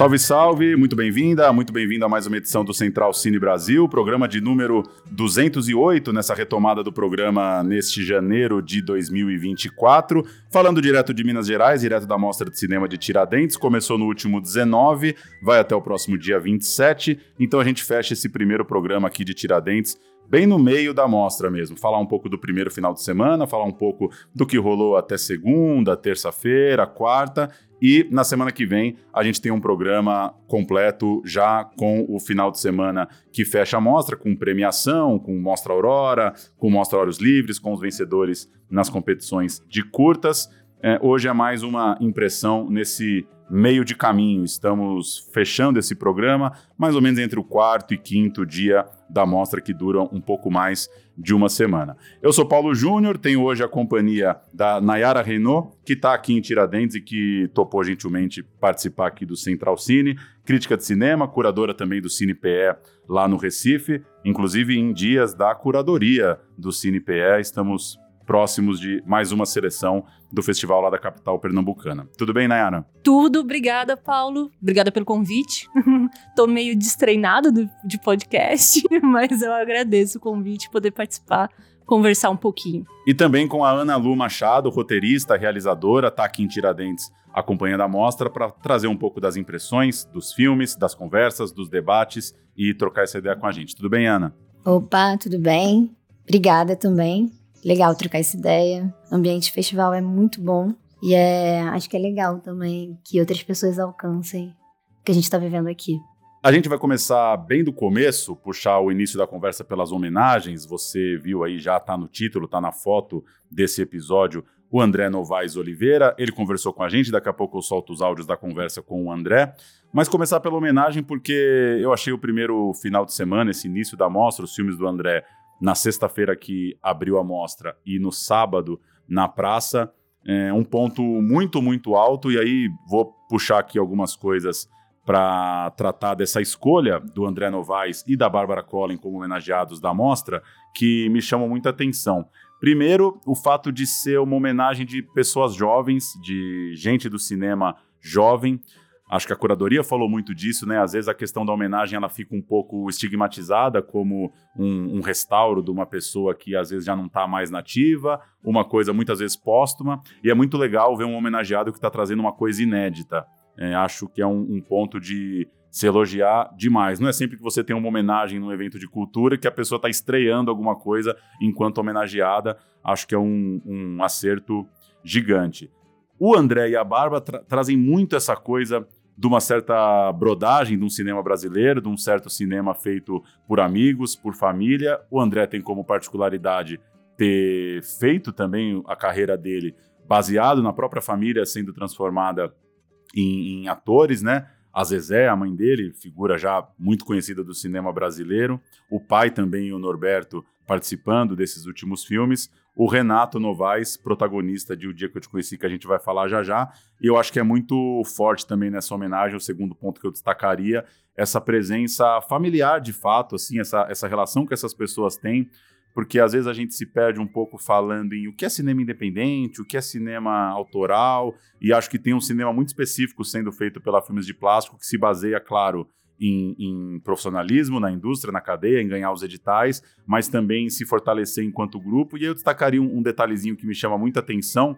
Salve, salve, muito bem-vinda, muito bem-vindo a mais uma edição do Central Cine Brasil, programa de número 208 nessa retomada do programa neste janeiro de 2024. Falando direto de Minas Gerais, direto da Mostra de Cinema de Tiradentes, começou no último 19, vai até o próximo dia 27, então a gente fecha esse primeiro programa aqui de Tiradentes bem no meio da mostra mesmo. Falar um pouco do primeiro final de semana, falar um pouco do que rolou até segunda, terça-feira, quarta. E na semana que vem a gente tem um programa completo já com o final de semana que fecha a mostra, com premiação, com Mostra Aurora, com Mostra Olhos Livres, com os vencedores nas competições de curtas. É, hoje é mais uma impressão nesse meio de caminho. Estamos fechando esse programa mais ou menos entre o quarto e quinto dia da mostra, que duram um pouco mais de uma semana. Eu sou Paulo Júnior, tenho hoje a companhia da Nayara Renault, que está aqui em Tiradentes e que topou gentilmente participar aqui do Central Cine, crítica de cinema, curadora também do Cine PE lá no Recife, inclusive em dias da curadoria do Cine PE, estamos próximos de mais uma seleção do festival lá da capital pernambucana. Tudo bem, Nayara? Tudo, obrigada, Paulo. Obrigada pelo convite. Tô meio destreinado do, de podcast, mas eu agradeço o convite, poder participar, conversar um pouquinho. E também com a Ana Lu Machado, roteirista, realizadora, tá aqui em Tiradentes acompanhando a mostra para trazer um pouco das impressões, dos filmes, das conversas, dos debates e trocar essa ideia com a gente. Tudo bem, Ana? Opa, tudo bem? Obrigada também legal trocar essa ideia. O ambiente festival é muito bom. E é, acho que é legal também que outras pessoas alcancem o que a gente está vivendo aqui. A gente vai começar bem do começo, puxar o início da conversa pelas homenagens. Você viu aí, já está no título, está na foto desse episódio, o André Novaes Oliveira. Ele conversou com a gente, daqui a pouco eu solto os áudios da conversa com o André. Mas começar pela homenagem, porque eu achei o primeiro final de semana, esse início da mostra, os filmes do André, na sexta-feira que abriu a mostra e no sábado na praça, é um ponto muito, muito alto. E aí vou puxar aqui algumas coisas para tratar dessa escolha do André Novaes e da Bárbara Collin como homenageados da mostra, que me chamam muita atenção. Primeiro, o fato de ser uma homenagem de pessoas jovens, de gente do cinema jovem. Acho que a curadoria falou muito disso, né? Às vezes a questão da homenagem ela fica um pouco estigmatizada como um, um restauro de uma pessoa que às vezes já não está mais nativa, uma coisa muitas vezes póstuma. E é muito legal ver um homenageado que está trazendo uma coisa inédita. É, acho que é um, um ponto de se elogiar demais. Não é sempre que você tem uma homenagem num evento de cultura que a pessoa está estreando alguma coisa enquanto homenageada. Acho que é um, um acerto gigante. O André e a Barba tra trazem muito essa coisa de uma certa brodagem de um cinema brasileiro, de um certo cinema feito por amigos, por família. O André tem como particularidade ter feito também a carreira dele baseado na própria família sendo transformada em, em atores, né? A Zezé, a mãe dele, figura já muito conhecida do cinema brasileiro. O pai também, o Norberto, participando desses últimos filmes o Renato Novaes, protagonista de O Dia que Eu Te Conheci, que a gente vai falar já já. E eu acho que é muito forte também nessa homenagem, o segundo ponto que eu destacaria, essa presença familiar de fato, assim, essa, essa relação que essas pessoas têm, porque às vezes a gente se perde um pouco falando em o que é cinema independente, o que é cinema autoral, e acho que tem um cinema muito específico sendo feito pela Filmes de Plástico, que se baseia, claro, em, em, profissionalismo na indústria, na cadeia, em ganhar os editais, mas também se fortalecer enquanto grupo. E eu destacaria um, um detalhezinho que me chama muita atenção,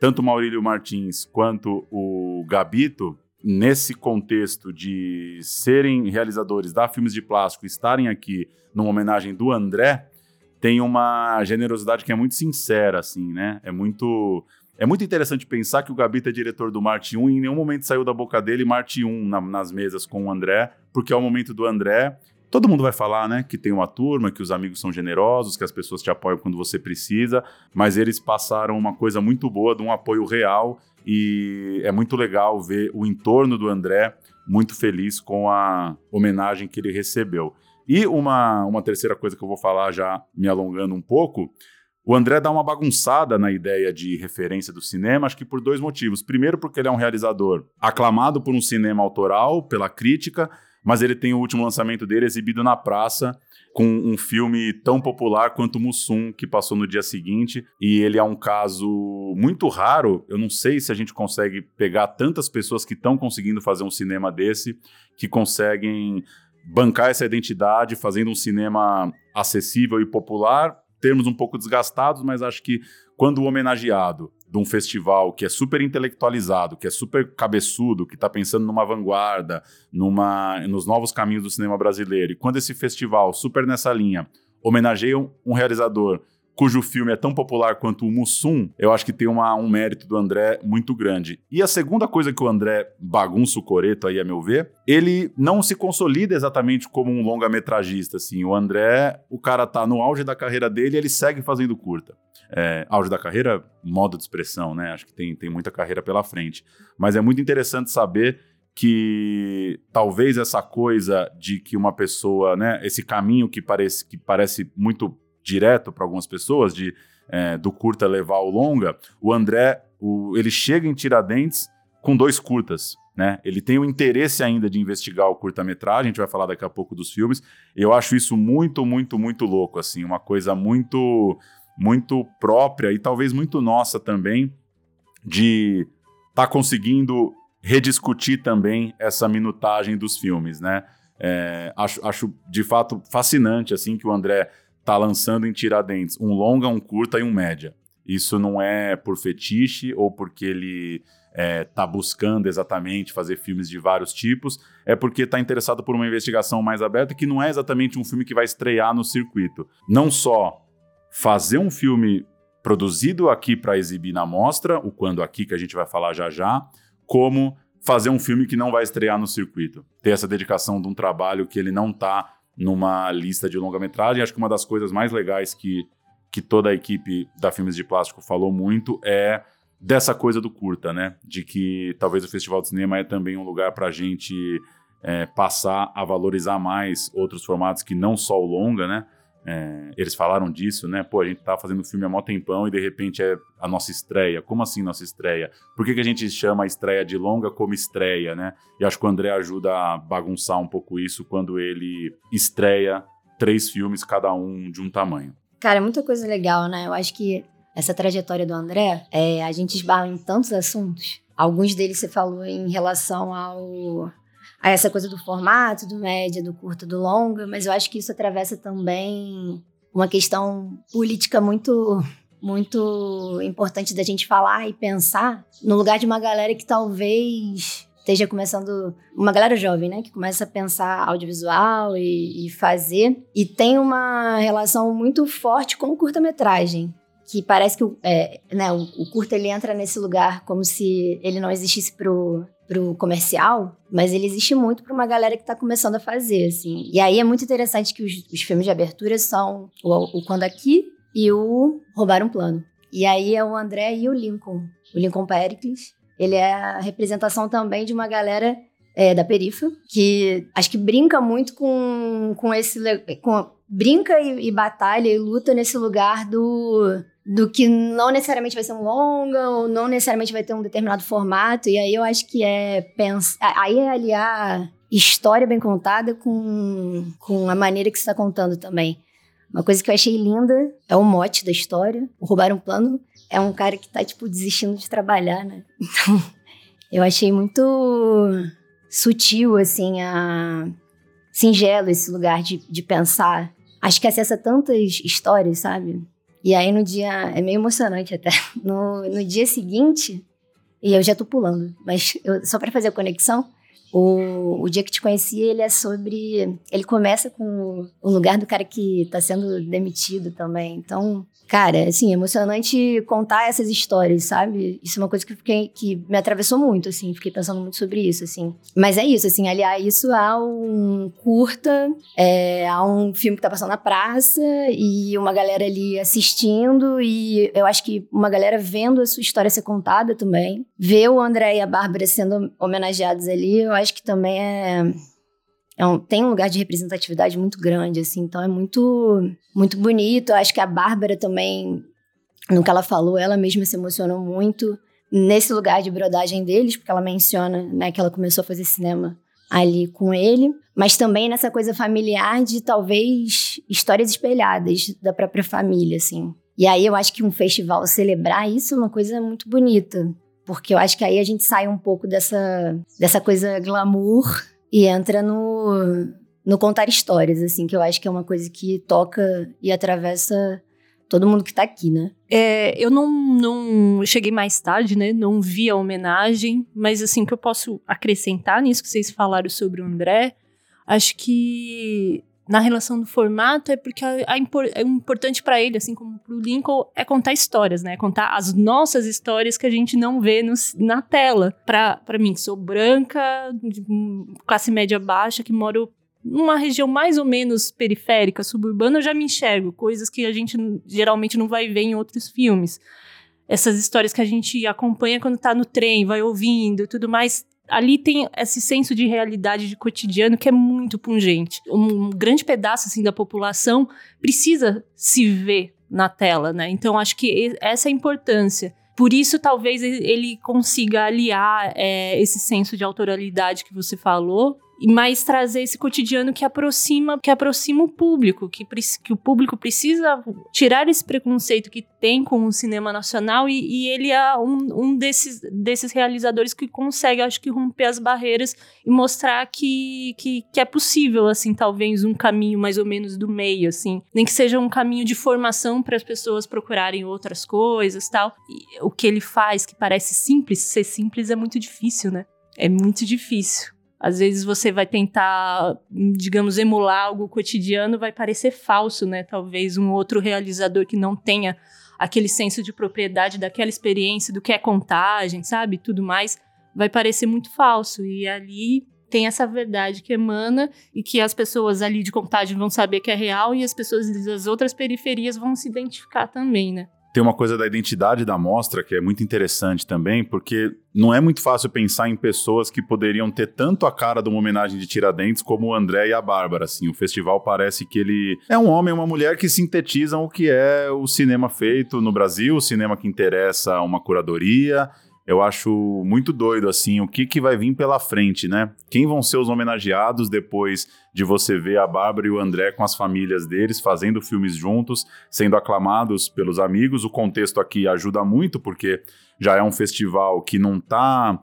tanto o Maurílio Martins quanto o Gabito, nesse contexto de serem realizadores da Filmes de Plástico, estarem aqui numa homenagem do André, tem uma generosidade que é muito sincera, assim, né? É muito é muito interessante pensar que o Gabito é diretor do Marte 1 e em nenhum momento saiu da boca dele Marte 1 na, nas mesas com o André, porque é o momento do André. Todo mundo vai falar, né, que tem uma turma, que os amigos são generosos, que as pessoas te apoiam quando você precisa, mas eles passaram uma coisa muito boa de um apoio real e é muito legal ver o entorno do André muito feliz com a homenagem que ele recebeu. E uma, uma terceira coisa que eu vou falar já me alongando um pouco, O André dá uma bagunçada na ideia de referência do cinema, acho que por dois motivos. Primeiro, porque ele é um realizador aclamado por um cinema autoral, pela crítica, mas ele tem o último lançamento dele exibido na praça com um filme tão popular quanto Mussum, que passou no dia seguinte, e ele é um caso muito raro. Eu não sei se a gente consegue pegar tantas pessoas que estão conseguindo fazer um cinema desse, que conseguem bancar essa identidade, fazendo um cinema acessível e popular, termos um pouco desgastados, mas acho que quando o homenageado de um festival que é super intelectualizado, que é super cabeçudo, que está pensando numa vanguarda, numa, nos novos caminhos do cinema brasileiro, e quando esse festival, super nessa linha, homenageia um realizador cujo filme é tão popular quanto o Mussum, eu acho que tem uma, um mérito do André muito grande. E a segunda coisa que o André bagunça o coreto aí, a meu ver, ele não se consolida exatamente como um longa-metragista, assim. O André, o cara tá no auge da carreira dele e ele segue fazendo curta. É, auge da carreira, modo de expressão, né? Acho que tem, tem muita carreira pela frente. Mas é muito interessante saber que talvez essa coisa de que uma pessoa, né, esse caminho que parece, que parece muito direto para algumas pessoas, de é, do curta levar ao longa, o André, o, ele chega em Tiradentes com dois curtas. Né? Ele tem o interesse ainda de investigar o curta-metragem, a gente vai falar daqui a pouco dos filmes. Eu acho isso muito, muito, muito louco, assim, uma coisa muito, muito própria e talvez muito nossa também de estar tá conseguindo rediscutir também essa minutagem dos filmes, né? É, acho, acho de fato fascinante assim que o André tá lançando em Tiradentes um longa, um curta e um média. Isso não é por fetiche ou porque ele é, tá buscando exatamente fazer filmes de vários tipos, é porque está interessado por uma investigação mais aberta que não é exatamente um filme que vai estrear no circuito. Não só fazer um filme produzido aqui para exibir na mostra, o Quando Aqui, que a gente vai falar já já, como fazer um filme que não vai estrear no circuito. Ter essa dedicação de um trabalho que ele não está numa lista de longa-metragem. Acho que uma das coisas mais legais que, que toda a equipe da Filmes de Plástico falou muito é dessa coisa do curta, né? De que talvez o Festival de Cinema é também um lugar para a gente é, passar a valorizar mais outros formatos que não só o longa, né? É, eles falaram disso, né? Pô, a gente tá fazendo filme há mó tempão e de repente é a nossa estreia. Como assim nossa estreia? Por que, que a gente chama a estreia de longa como estreia, né? E acho que o André ajuda a bagunçar um pouco isso quando ele estreia três filmes, cada um de um tamanho. Cara, é muita coisa legal, né? Eu acho que essa trajetória do André, é, a gente esbarra em tantos assuntos. Alguns deles você falou em relação ao a essa coisa do formato, do média, do curto, do longa, mas eu acho que isso atravessa também uma questão política muito muito importante da gente falar e pensar no lugar de uma galera que talvez esteja começando, uma galera jovem, né, que começa a pensar audiovisual e, e fazer, e tem uma relação muito forte com curta-metragem, que parece que é, né, o, o curta ele entra nesse lugar como se ele não existisse pro pro comercial, mas ele existe muito para uma galera que está começando a fazer, assim. E aí é muito interessante que os, os filmes de abertura são o, o Quando Aqui e o Roubar um Plano. E aí é o André e o Lincoln. O Lincoln Pericles. Ele é a representação também de uma galera é, da perifa, que acho que brinca muito com, com esse... Com, brinca e, e batalha e luta nesse lugar do do que não necessariamente vai ser um longa ou não necessariamente vai ter um determinado formato. E aí eu acho que é pensar. Aí é aliar história bem contada com, com a maneira que você está contando também. Uma coisa que eu achei linda é o mote da história. O Roubar um Plano é um cara que tá, tipo, desistindo de trabalhar, né? Então, eu achei muito sutil, assim, a... singelo esse lugar de, de pensar. Acho que acessa tantas histórias, sabe? E aí no dia. É meio emocionante até. No, no dia seguinte, e eu já tô pulando, mas eu, só para fazer a conexão, o, o dia que te conheci, ele é sobre. Ele começa com o lugar do cara que tá sendo demitido também. Então, Cara, assim, emocionante contar essas histórias, sabe? Isso é uma coisa que, fiquei, que me atravessou muito, assim, fiquei pensando muito sobre isso, assim. Mas é isso, assim, aliar isso a um curta, é, um filme que tá passando na praça e uma galera ali assistindo e eu acho que uma galera vendo a sua história ser contada também. Ver o André e a Bárbara sendo homenageados ali, eu acho que também é é um, tem um lugar de representatividade muito grande, assim, então é muito, muito bonito. Eu acho que a Bárbara também no que ela falou, ela mesma se emocionou muito nesse lugar de brodagem deles, porque ela menciona né, que ela começou a fazer cinema ali com ele, mas também nessa coisa familiar de talvez histórias espelhadas da própria família, assim. E aí eu acho que um festival celebrar isso é uma coisa muito bonita, porque eu acho que aí a gente sai um pouco dessa, dessa coisa glamour e entra no, no contar histórias, assim, que eu acho que é uma coisa que toca e atravessa todo mundo que tá aqui, né? É, eu não, não cheguei mais tarde, né? Não vi a homenagem, mas assim, que eu posso acrescentar nisso que vocês falaram sobre o André, acho que na relação do formato é porque impor, é importante para ele, assim como para o Lincoln, é contar histórias, né? Contar as nossas histórias que a gente não vê na tela. Para mim, que sou branca, de classe média baixa, que moro numa região mais ou menos periférica, suburbana, eu já me enxergo, coisas que a gente geralmente não vai ver em outros filmes. Essas histórias que a gente acompanha quando tá no trem, vai ouvindo tudo mais. Ali tem esse senso de realidade de cotidiano que é muito pungente. Um grande pedaço assim da população precisa se ver na tela, né? Então acho que essa é a importância. Por isso, talvez ele consiga aliar é, esse senso de autoralidade que você falou mas trazer esse cotidiano que aproxima, que aproxima o público, que, que o público precisa tirar esse preconceito que tem com o cinema nacional e, e ele é um, um desses, desses realizadores que consegue, acho que, romper as barreiras e mostrar que, que, que é possível, assim, talvez um caminho mais ou menos do meio, assim, nem que seja um caminho de formação para as pessoas procurarem outras coisas, tal. E o que ele faz, que parece simples, ser simples é muito difícil, né? É muito difícil. Às vezes você vai tentar, digamos, emular algo cotidiano, vai parecer falso, né? Talvez um outro realizador que não tenha aquele senso de propriedade daquela experiência, do que é contagem, sabe? Tudo mais, vai parecer muito falso. E ali tem essa verdade que emana e que as pessoas ali de contagem vão saber que é real e as pessoas das outras periferias vão se identificar também, né? Tem uma coisa da identidade da mostra que é muito interessante também, porque não é muito fácil pensar em pessoas que poderiam ter tanto a cara de uma homenagem de Tiradentes como o André e a Bárbara. Assim, o festival parece que ele é um homem e uma mulher que sintetizam o que é o cinema feito no Brasil, o cinema que interessa a uma curadoria eu acho muito doido, assim, o que, que vai vir pela frente, né? Quem vão ser os homenageados depois de você ver a Bárbara e o André com as famílias deles fazendo filmes juntos, sendo aclamados pelos amigos. O contexto aqui ajuda muito, porque já é um festival que não está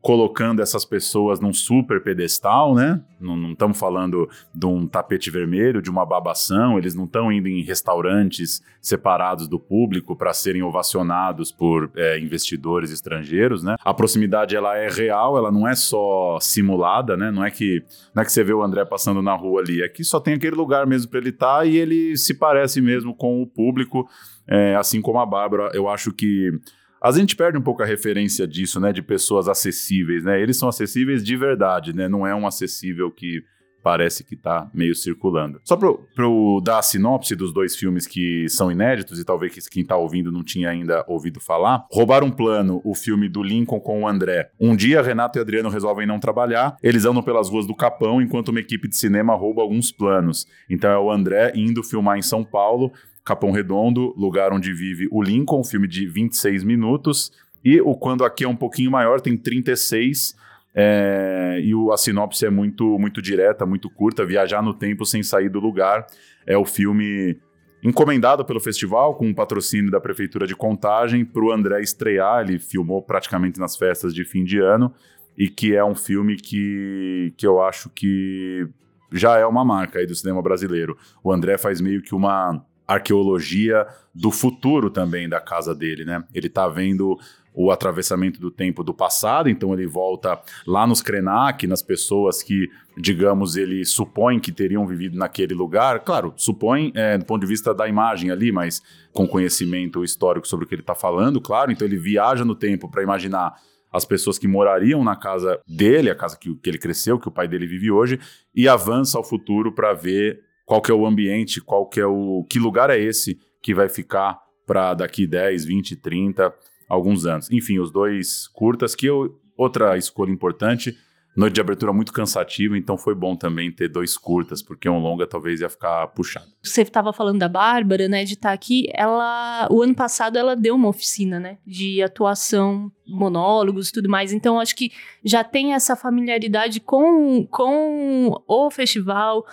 colocando essas pessoas num super pedestal, né? Não estamos falando de um tapete vermelho, de uma babação, eles não estão indo em restaurantes separados do público para serem ovacionados por é, investidores estrangeiros, né? A proximidade ela é real, ela não é só simulada, né? Não é que não é que você vê o André passando na rua ali, é que só tem aquele lugar mesmo para ele estar tá, e ele se parece mesmo com o público, é, assim como a Bárbara. Eu acho que a gente perde um pouco a referência disso, né? De pessoas acessíveis, né? Eles são acessíveis de verdade, né? Não é um acessível que parece que tá meio circulando. Só para dar a sinopse dos dois filmes que são inéditos e talvez quem tá ouvindo não tinha ainda ouvido falar. Roubar um plano, o filme do Lincoln com o André. Um dia, Renato e Adriano resolvem não trabalhar, eles andam pelas ruas do Capão enquanto uma equipe de cinema rouba alguns planos. Então é o André indo filmar em São Paulo Capão Redondo, lugar onde vive o Lincoln, filme de 26 minutos. E o Quando Aqui é um pouquinho maior, tem 36. É, e o, a sinopse é muito, muito direta, muito curta. Viajar no tempo sem sair do lugar. É o filme encomendado pelo festival, com um patrocínio da Prefeitura de Contagem, para o André estrear. Ele filmou praticamente nas festas de fim de ano. E que é um filme que, que eu acho que já é uma marca aí do cinema brasileiro. O André faz meio que uma arqueologia do futuro também da casa dele, né? Ele está vendo o atravessamento do tempo do passado, então ele volta lá nos Krenak, nas pessoas que, digamos, ele supõe que teriam vivido naquele lugar. Claro, supõe é, do ponto de vista da imagem ali, mas com conhecimento histórico sobre o que ele está falando, claro. Então ele viaja no tempo para imaginar as pessoas que morariam na casa dele, a casa que, que ele cresceu, que o pai dele vive hoje, e avança ao futuro para ver qual que é o ambiente, qual que é o que lugar é esse que vai ficar para daqui 10, 20, 30, alguns anos. Enfim, os dois curtas que eu outra escolha importante noite de abertura muito cansativa, então foi bom também ter dois curtas, porque um longa talvez ia ficar puxado. Você estava falando da Bárbara, né, de estar tá aqui. Ela, o ano passado, ela deu uma oficina, né, de atuação, monólogos, tudo mais. Então, acho que já tem essa familiaridade com, com o festival,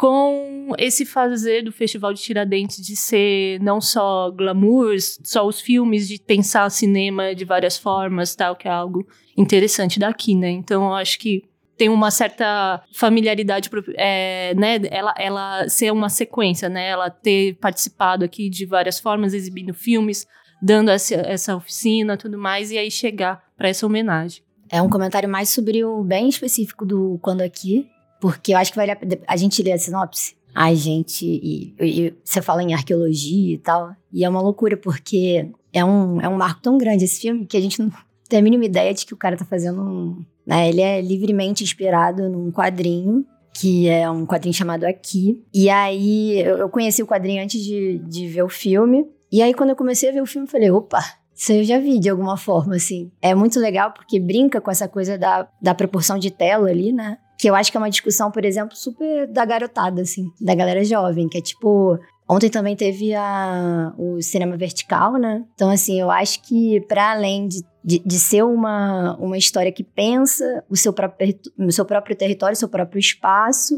com esse fazer do Festival de Tiradentes de ser não só glamour, só os filmes, de pensar cinema de várias formas, tal, que é algo interessante daqui, né? Então, eu acho que tem uma certa familiaridade, é, né? Ela, ela ser uma sequência, né? Ela ter participado aqui de várias formas, exibindo filmes, dando essa, essa oficina, tudo mais, e aí chegar para essa homenagem. É um comentário mais sobre o bem específico do Quando Aqui, porque eu acho que vale a, a gente ler a sinopse. A gente. E, e, você fala em arqueologia e tal. E é uma loucura, porque é um, é um marco tão grande esse filme que a gente não tem a mínima ideia de que o cara tá fazendo um. Né, ele é livremente inspirado num quadrinho, que é um quadrinho chamado Aqui. E aí eu, eu conheci o quadrinho antes de, de ver o filme. E aí, quando eu comecei a ver o filme, eu falei: opa, isso eu já vi de alguma forma, assim. É muito legal porque brinca com essa coisa da, da proporção de tela ali, né? Que eu acho que é uma discussão, por exemplo, super da garotada, assim, da galera jovem, que é tipo, Ontem também teve a, o cinema vertical, né? Então, assim, eu acho que para além de, de, de, ser uma, uma história que pensa o seu próprio, o seu próprio território, o seu próprio espaço,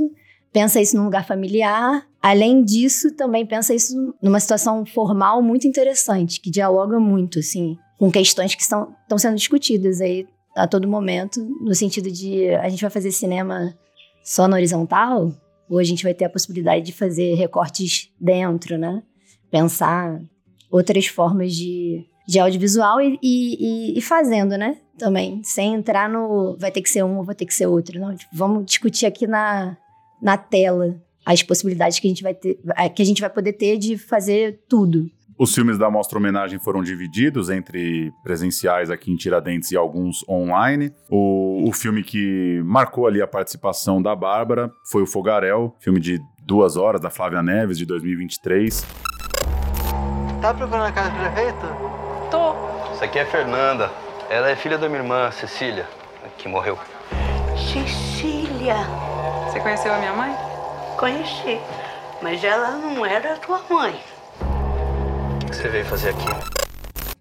pensa isso num lugar familiar. Além disso, também pensa isso numa situação formal muito interessante, que dialoga muito, assim, com questões que estão, estão sendo discutidas aí a todo momento, no sentido de a gente vai fazer cinema só na horizontal, ou a gente vai ter a possibilidade de fazer recortes dentro, né? Pensar outras formas de, de audiovisual e, e, e, fazendo, né? Também, sem entrar no vai ter que ser um ou vai ter que ser outro. Não, tipo, vamos discutir aqui na, na tela as possibilidades que a gente vai ter, que a gente vai poder ter de fazer tudo. Os filmes da Mostra Homenagem foram divididos entre presenciais aqui em Tiradentes e alguns online. O, o filme que marcou ali a participação da Bárbara foi o Fogarel, filme de duas horas da Flávia Neves, de 2023. Tá procurando a casa do prefeito? Tô. Isso aqui é Fernanda. Ela é filha da minha irmã, Cecília, que morreu. Cecília. Você conheceu a minha mãe? Conheci. Mas ela não era tua mãe você veio fazer aqui?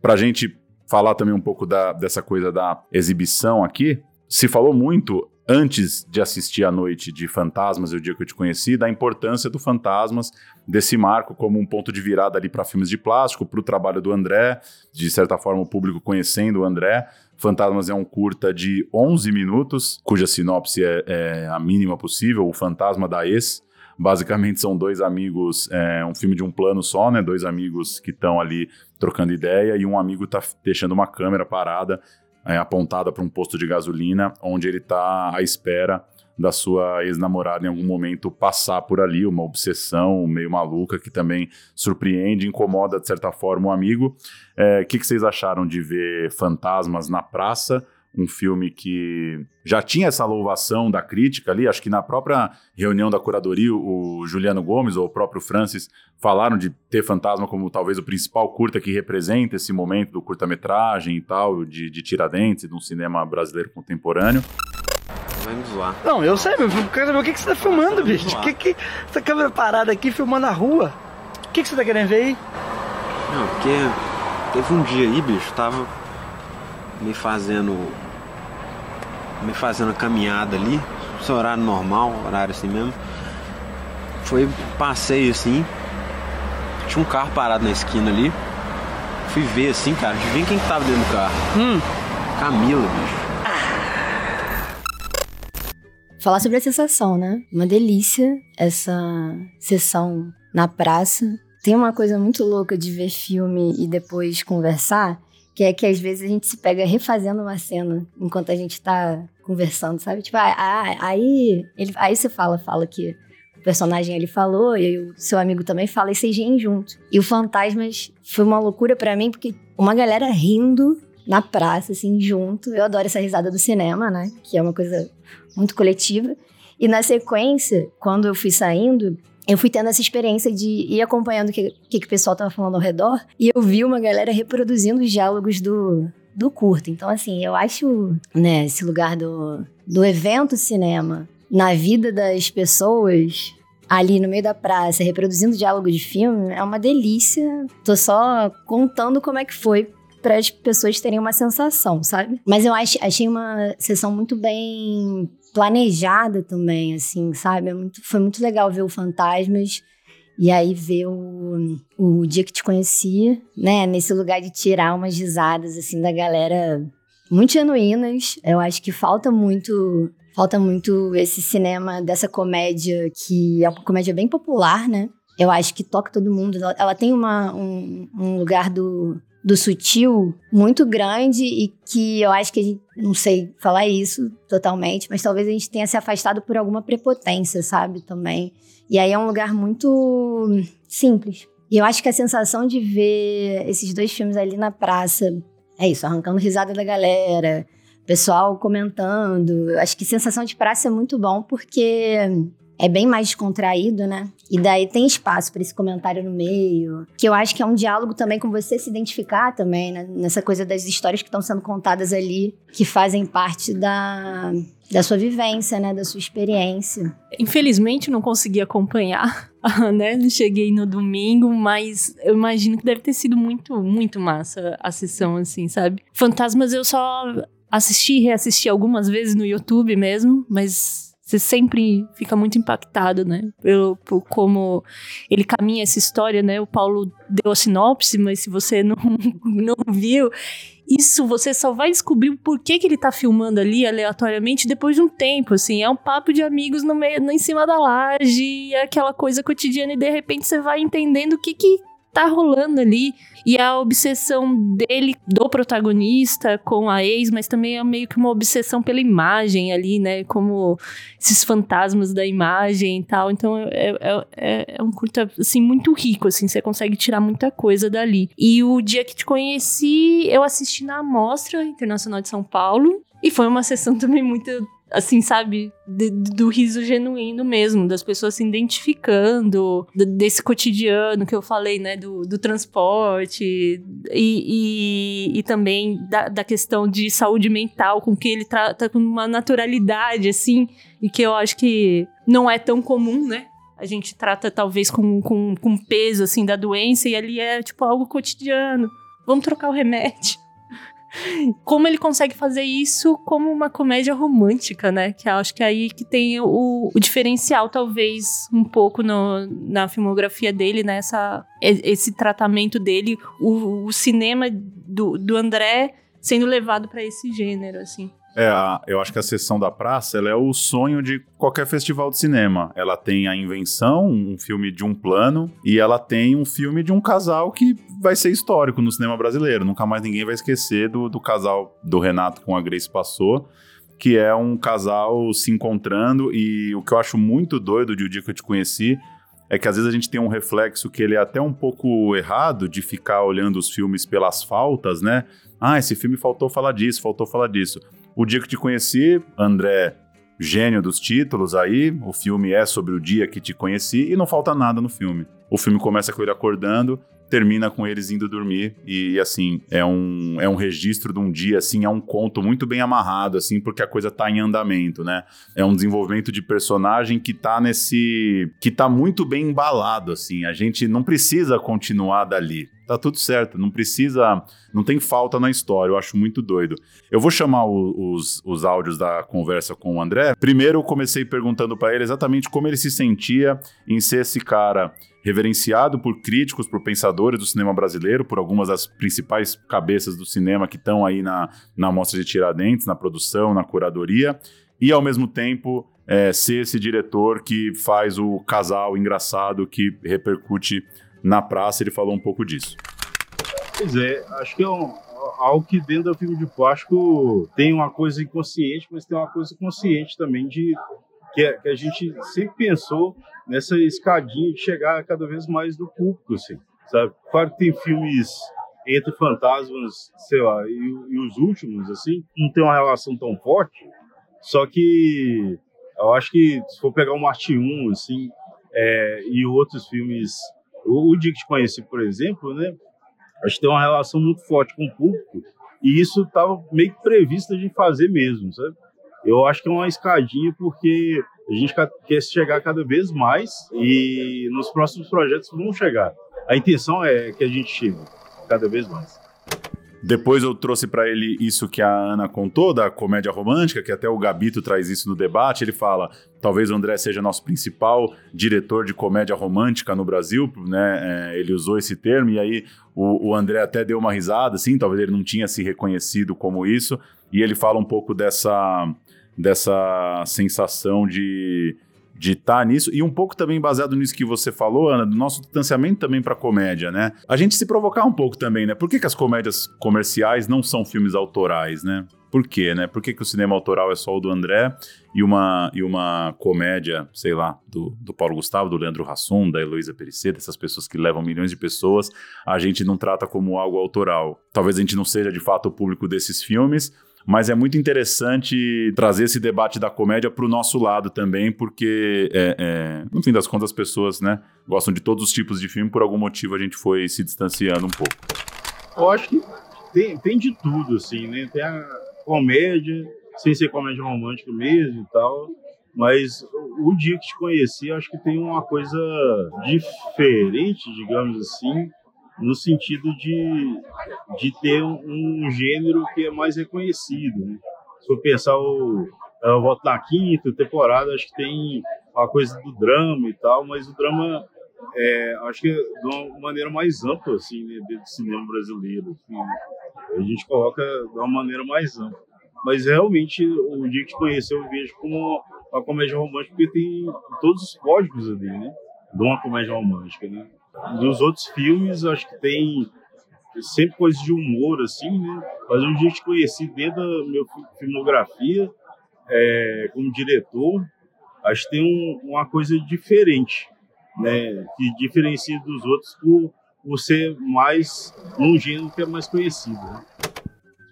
Para a gente falar também um pouco da, dessa coisa da exibição aqui, se falou muito antes de assistir a noite de Fantasmas, o dia que eu te conheci, da importância do Fantasmas, desse marco como um ponto de virada ali para filmes de plástico, para o trabalho do André, de certa forma o público conhecendo o André. Fantasmas é um curta de 11 minutos, cuja sinopse é, é a mínima possível, o Fantasma da Ex, Basicamente são dois amigos, é um filme de um plano só, né? Dois amigos que estão ali trocando ideia e um amigo tá deixando uma câmera parada, é, apontada para um posto de gasolina, onde ele tá à espera da sua ex-namorada em algum momento passar por ali, uma obsessão meio maluca que também surpreende, incomoda de certa forma o amigo. O é, que, que vocês acharam de ver fantasmas na praça? Um filme que já tinha essa louvação da crítica ali, acho que na própria reunião da curadoria, o Juliano Gomes ou o próprio Francis falaram de ter Fantasma como talvez o principal curta que representa esse momento do curta-metragem e tal, de, de Tiradentes, de um cinema brasileiro contemporâneo. Vai me zoar. Não, eu sei, meu filho. O que, que você tá filmando, bicho? O que, que essa câmera parada aqui filmando a rua? O que, que você tá querendo ver aí? Não, porque teve um dia aí, bicho, tava me fazendo me fazendo caminhada ali, seu horário normal, horário assim mesmo. Foi passeio assim. Tinha um carro parado na esquina ali. Fui ver assim, cara, ver quem que tava dentro do carro. Hum. Camila, bicho. Falar sobre a sensação, né? Uma delícia essa sessão na praça. Tem uma coisa muito louca de ver filme e depois conversar, que é que às vezes a gente se pega refazendo uma cena enquanto a gente tá conversando, sabe? Tipo, ah, ah, aí, ele, aí você fala, fala que o personagem ele falou, e o seu amigo também fala, e vocês riem junto. E o Fantasmas foi uma loucura para mim, porque uma galera rindo na praça, assim, junto. Eu adoro essa risada do cinema, né? Que é uma coisa muito coletiva. E na sequência, quando eu fui saindo, eu fui tendo essa experiência de ir acompanhando o que, que, que, o pessoal tava falando ao redor. E eu vi uma galera reproduzindo os diálogos do, do curto. Então, assim, eu acho, né, esse lugar do, do evento cinema na vida das pessoas ali no meio da praça, reproduzindo diálogo de filme, é uma delícia. Tô só contando como é que foi para as pessoas terem uma sensação, sabe? Mas eu ach, achei uma sessão muito bem planejada também, assim, sabe? É muito, foi muito legal ver o Fantasmas e aí ver o, o dia que te conheci, né? Nesse lugar de tirar umas risadas, assim, da galera muito genuínas. Eu acho que falta muito. Falta muito esse cinema dessa comédia que é uma comédia bem popular, né? Eu acho que toca todo mundo. Ela, ela tem uma, um, um lugar do, do sutil muito grande e que eu acho que a gente, não sei falar isso totalmente, mas talvez a gente tenha se afastado por alguma prepotência, sabe? Também. E aí é um lugar muito simples. E eu acho que a sensação de ver esses dois filmes ali na praça, é isso, arrancando risada da galera, pessoal comentando. Acho que sensação de praça é muito bom porque é bem mais descontraído, né? E daí tem espaço para esse comentário no meio, que eu acho que é um diálogo também com você se identificar também, né? Nessa coisa das histórias que estão sendo contadas ali, que fazem parte da, da sua vivência, né? Da sua experiência. Infelizmente não consegui acompanhar, né? Cheguei no domingo, mas eu imagino que deve ter sido muito, muito massa a sessão, assim, sabe? Fantasmas eu só assisti e reassisti algumas vezes no YouTube mesmo, mas você sempre fica muito impactado, né? Pelo, por como ele caminha essa história, né? O Paulo deu a sinopse, mas se você não, não viu, isso você só vai descobrir o porquê que ele tá filmando ali aleatoriamente depois de um tempo, assim. É um papo de amigos no meio, em cima da laje, é aquela coisa cotidiana e de repente você vai entendendo o que que tá rolando ali. E a obsessão dele, do protagonista, com a ex, mas também é meio que uma obsessão pela imagem ali, né? Como esses fantasmas da imagem e tal. Então é, é, é, é um curta, assim, muito rico, assim. Você consegue tirar muita coisa dali. E o dia que te conheci, eu assisti na Mostra Internacional de São Paulo. E foi uma sessão também muito assim, sabe? De, do riso genuíno mesmo, das pessoas se identificando, desse cotidiano que eu falei, né? Do, do transporte e, e, e também da, da, questão de saúde mental, com que ele trata com uma naturalidade, assim, e que eu acho que não é tão comum, né? A gente trata talvez com, com, com peso, assim, da doença, e ali é, tipo, algo cotidiano. Vamos trocar o remédio como ele consegue fazer isso como uma comédia romântica, né? Que acho que é aí que tem o, o diferencial, talvez, um pouco no, na filmografia dele, né? Esse tratamento dele, o, o cinema do, do André sendo levado para esse gênero, assim. É, a, eu acho que a sessão da praça é o sonho de qualquer festival de cinema. Ela tem a invenção, um filme de um plano, e ela tem um filme de um casal que vai ser histórico no cinema brasileiro. Nunca mais ninguém vai esquecer do, do casal do Renato com a Grace Passou, que é um casal se encontrando. E o que eu acho muito doido de o dia que eu te conheci é que às vezes a gente tem um reflexo que ele é até um pouco errado de ficar olhando os filmes pelas faltas, né? Ah, esse filme faltou falar disso, faltou falar disso. O dia que te conheci, André, gênio dos títulos aí, o filme é sobre o dia que te conheci e não falta nada no filme. O filme começa com ele acordando, termina com eles indo dormir. E, assim, é um, é um registro de um dia, assim, é um conto muito bem amarrado, assim, porque a coisa tá em andamento, né? É um desenvolvimento de personagem que tá nesse... que tá muito bem embalado, assim, a gente não precisa continuar dali tá tudo certo, não precisa, não tem falta na história, eu acho muito doido. Eu vou chamar o, os, os áudios da conversa com o André. Primeiro eu comecei perguntando para ele exatamente como ele se sentia em ser esse cara reverenciado por críticos, por pensadores do cinema brasileiro, por algumas das principais cabeças do cinema que estão aí na, na Mostra de Tiradentes, na produção, na curadoria, e ao mesmo tempo é, ser esse diretor que faz o casal engraçado que repercute na praça. Ele falou um pouco disso. Pois é, acho que é um, algo que dentro do filme de plástico tem uma coisa inconsciente, mas tem uma coisa consciente também de que, a, que a gente sempre pensou nessa escadinha de chegar cada vez mais no público, assim, sabe? Claro que tem filmes entre fantasmas, sei lá, e, e, os últimos, assim, não tem uma relação tão forte, só que eu acho que se for pegar o Marte 1, assim, é, e outros filmes, o, o Dia que te conheci, por exemplo, né, acho que tem uma relação muito forte com o público, E isso estava meio que previsto de fazer mesmo, sabe? Eu acho que é uma escadinha porque a gente quer chegar cada vez mais e nos próximos projetos vamos chegar. A intenção é que a gente chegue cada vez mais. Depois eu trouxe para ele isso que a Ana contou da comédia romântica, que até o Gabito traz isso no debate. Ele fala: talvez o André seja nosso principal diretor de comédia romântica no Brasil, né? É, ele usou esse termo e aí o, o, André até deu uma risada, assim, talvez ele não tinha se reconhecido como isso. E ele fala um pouco dessa dessa sensação de de estar tá nisso e um pouco também baseado nisso que você falou, Ana, do nosso distanciamento também para comédia, né? A gente se provocar um pouco também, né? Por que, que as comédias comerciais não são filmes autorais, né? Por quê, né? Por que, que o cinema autoral é só o do André e uma, e uma comédia, sei lá, do, do Paulo Gustavo, do Leandro Hassum, da Heloísa Periceta, essas pessoas que levam milhões de pessoas, a gente não trata como algo autoral. Talvez a gente não seja de fato o público desses filmes, mas é muito interessante trazer esse debate da comédia para o nosso lado também, porque, é, é, no fim das contas, as pessoas né, gostam de todos os tipos de filme, por algum motivo a gente foi se distanciando um pouco. Eu acho que tem, tem de tudo, assim, né? Tem a comédia, sem ser comédia romântica mesmo e tal, mas o dia que te conheci, acho que tem uma coisa diferente, digamos assim, no sentido de, de ter um, um gênero que é mais reconhecido. Né? Se for pensar o, eu volto na quinta temporada, acho que tem uma coisa do drama e tal, mas o drama é, acho que é de uma maneira mais ampla assim, né, do cinema brasileiro. Assim, né? A gente coloca de uma maneira mais ampla. Mas realmente, o dia que te conheceu, eu vejo como uma comédia romântica, porque tem todos os códigos ali, né? De uma comédia romântica, né? Dos outros filmes, acho que tem sempre coisas de humor, assim, né? Mas um dia eu te conheci dentro da minha filmografia, é, como diretor, acho que tem um, uma coisa diferente, né? Que diferencia dos outros por, por ser mais num gênero que é mais conhecido. Né?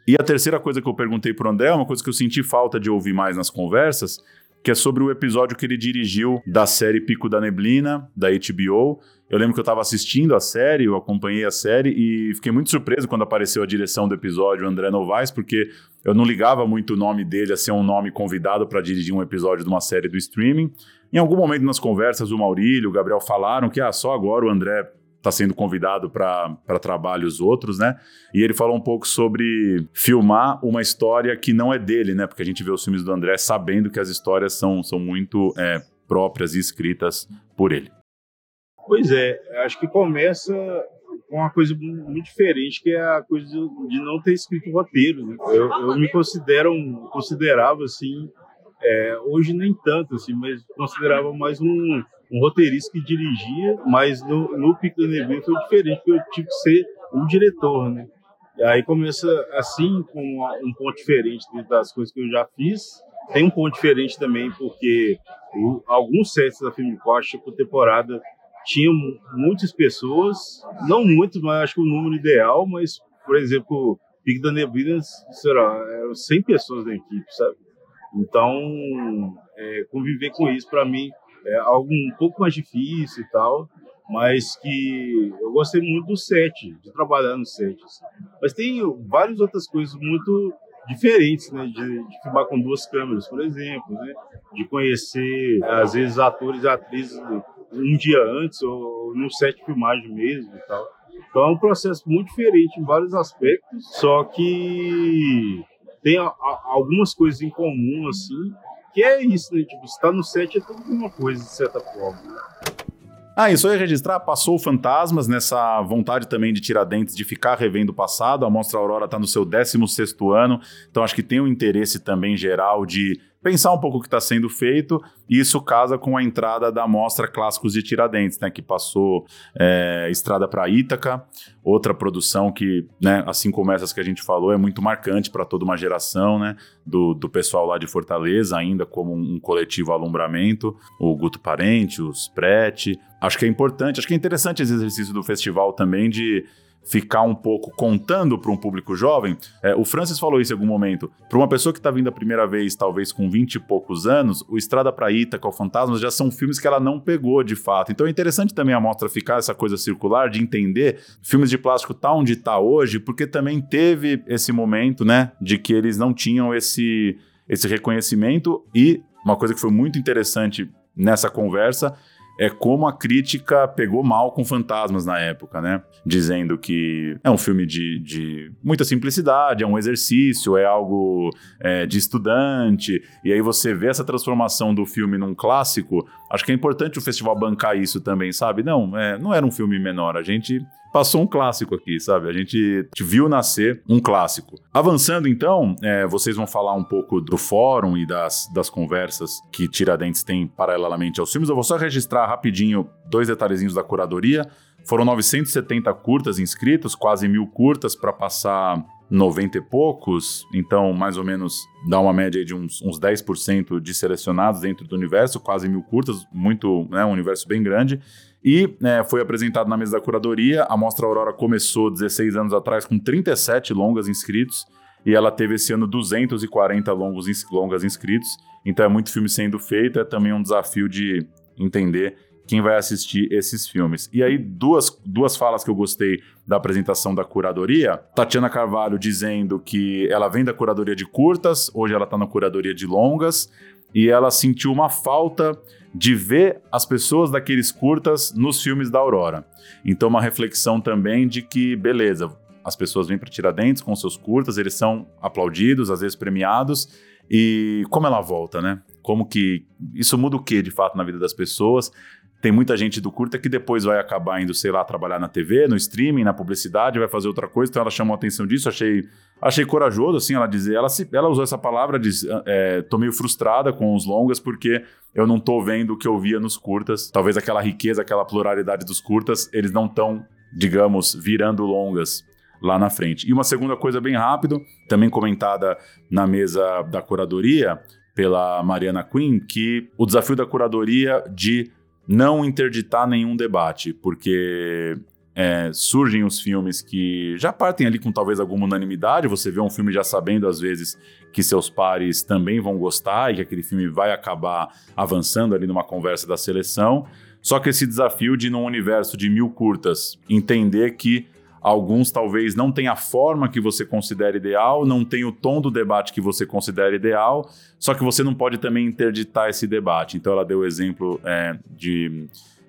E a terceira coisa que eu perguntei para o André, uma coisa que eu senti falta de ouvir mais nas conversas, que é sobre o episódio que ele dirigiu da série Pico da Neblina, da HBO. Eu lembro que eu estava assistindo a série, eu acompanhei a série e fiquei muito surpreso quando apareceu a direção do episódio, André Novaes, porque eu não ligava muito o nome dele a ser um nome convidado para dirigir um episódio de uma série do streaming. Em algum momento nas conversas, o Maurílio, o Gabriel falaram que ah, só agora o André está sendo convidado para trabalhos outros, né? E ele falou um pouco sobre filmar uma história que não é dele, né? Porque a gente vê os filmes do André sabendo que as histórias são, são muito é, próprias e escritas por ele. Pois é, acho que começa com uma coisa muito diferente, que é a coisa de não ter escrito roteiro. Né? Eu, eu me considero, considerava assim, é, hoje nem tanto, assim, mas considerava mais um um roteirista que dirigia, mas no, no Pico Neblina foi diferente, porque eu tive que ser um diretor, né? E aí começa assim, com um ponto diferente das coisas que eu já fiz. Tem um ponto diferente também, porque o, alguns sets da Filme Costa, por temporada, tinham muitas pessoas, não muitos, mas acho que o número ideal, mas, por exemplo, Pico da Neblina, será, eram 100 pessoas na equipe, sabe? Então, é, conviver com isso, para mim, é algo um pouco mais difícil e tal, mas que eu gostei muito do set, de trabalhar no set. Assim. Mas tem várias outras coisas muito diferentes, né, de, de, filmar com duas câmeras, por exemplo, né, de conhecer às vezes atores e atrizes um dia antes ou no set de filmagem mesmo e tal. Então é um processo muito diferente em vários aspectos, só que tem a, a, algumas coisas em comum assim que é isso, né? Tipo, estar no set é tudo uma coisa, de certa forma. Ah, isso aí registrar, passou Fantasmas nessa vontade também de Tiradentes de ficar revendo o passado. A Mostra Aurora está no seu 16 ano, então acho que tem um interesse também geral de pensar um pouco o que está sendo feito, e isso casa com a entrada da mostra Clássicos de Tiradentes, né, que passou é, Estrada para Ítaca, outra produção que, né, assim como essas que a gente falou, é muito marcante para toda uma geração, né, do, do pessoal lá de Fortaleza, ainda como um, um coletivo alumbramento, o Guto Parente, os Prete. Acho que é importante, acho que é interessante esse exercício do festival também de ficar um pouco contando para um público jovem. É, o Francis falou isso em algum momento. Para uma pessoa que está vindo a primeira vez, talvez com 20 e poucos anos, o Estrada para Ítaca, o Fantasmas já são filmes que ela não pegou de fato. Então é interessante também a mostra ficar essa coisa circular de entender filmes de plástico tá onde está hoje, porque também teve esse momento, né, de que eles não tinham esse esse reconhecimento e uma coisa que foi muito interessante nessa conversa é como a crítica pegou mal com Fantasmas na época, né? Dizendo que é um filme de, de muita simplicidade, é um exercício, é algo é, de estudante. E aí você vê essa transformação do filme num clássico. Acho que é importante o festival bancar isso também, sabe? Não, é, não era um filme menor. A gente passou um clássico aqui, sabe? A gente viu nascer um clássico. Avançando então, é, vocês vão falar um pouco do fórum e das, das conversas que Tiradentes tem paralelamente aos filmes. Eu vou só registrar rapidinho dois detalhezinhos da curadoria. Foram 970 curtas inscritos, quase mil curtas para passar 90 e poucos, então mais ou menos dá uma média de uns, uns 10% de selecionados dentro do universo, quase mil curtas, muito, né, um universo bem grande. E né, foi apresentado na mesa da curadoria. A Mostra Aurora começou 16 anos atrás com 37 longas inscritos e ela teve esse ano 240 longos, longas inscritos. Então é muito filme sendo feito, é também um desafio de entender quem vai assistir esses filmes. E aí, duas, duas falas que eu gostei da apresentação da curadoria. Tatiana Carvalho dizendo que ela vem da curadoria de curtas, hoje ela está na curadoria de longas, e ela sentiu uma falta de ver as pessoas daqueles curtas nos filmes da Aurora. Então, uma reflexão também de que, beleza, as pessoas vêm para Tiradentes com seus curtas, eles são aplaudidos, às vezes premiados, e como ela volta, né? Como que isso muda o que de fato na vida das pessoas? Tem muita gente do curta que depois vai acabar indo, sei lá, trabalhar na TV, no streaming, na publicidade, vai fazer outra coisa, então ela chamou a atenção disso, achei, achei corajoso, assim, ela dizer, ela, se, ela usou essa palavra, diz, é, tô meio frustrada com os longas, porque eu não tô vendo o que eu via nos curtas, talvez aquela riqueza, aquela pluralidade dos curtas, eles não estão, digamos, virando longas lá na frente. E uma segunda coisa bem rápido, também comentada na mesa da curadoria pela Mariana Quinn, que o desafio da curadoria de não interditar nenhum debate, porque é, surgem os filmes que já partem ali com talvez alguma unanimidade. Você vê um filme já sabendo, às vezes, que seus pares também vão gostar e que aquele filme vai acabar avançando ali numa conversa da seleção. Só que esse desafio de, num universo de mil curtas, entender que Alguns talvez não tenham a forma que você considera ideal, não tem o tom do debate que você considera ideal, só que você não pode também interditar esse debate. Então ela deu o exemplo é, de.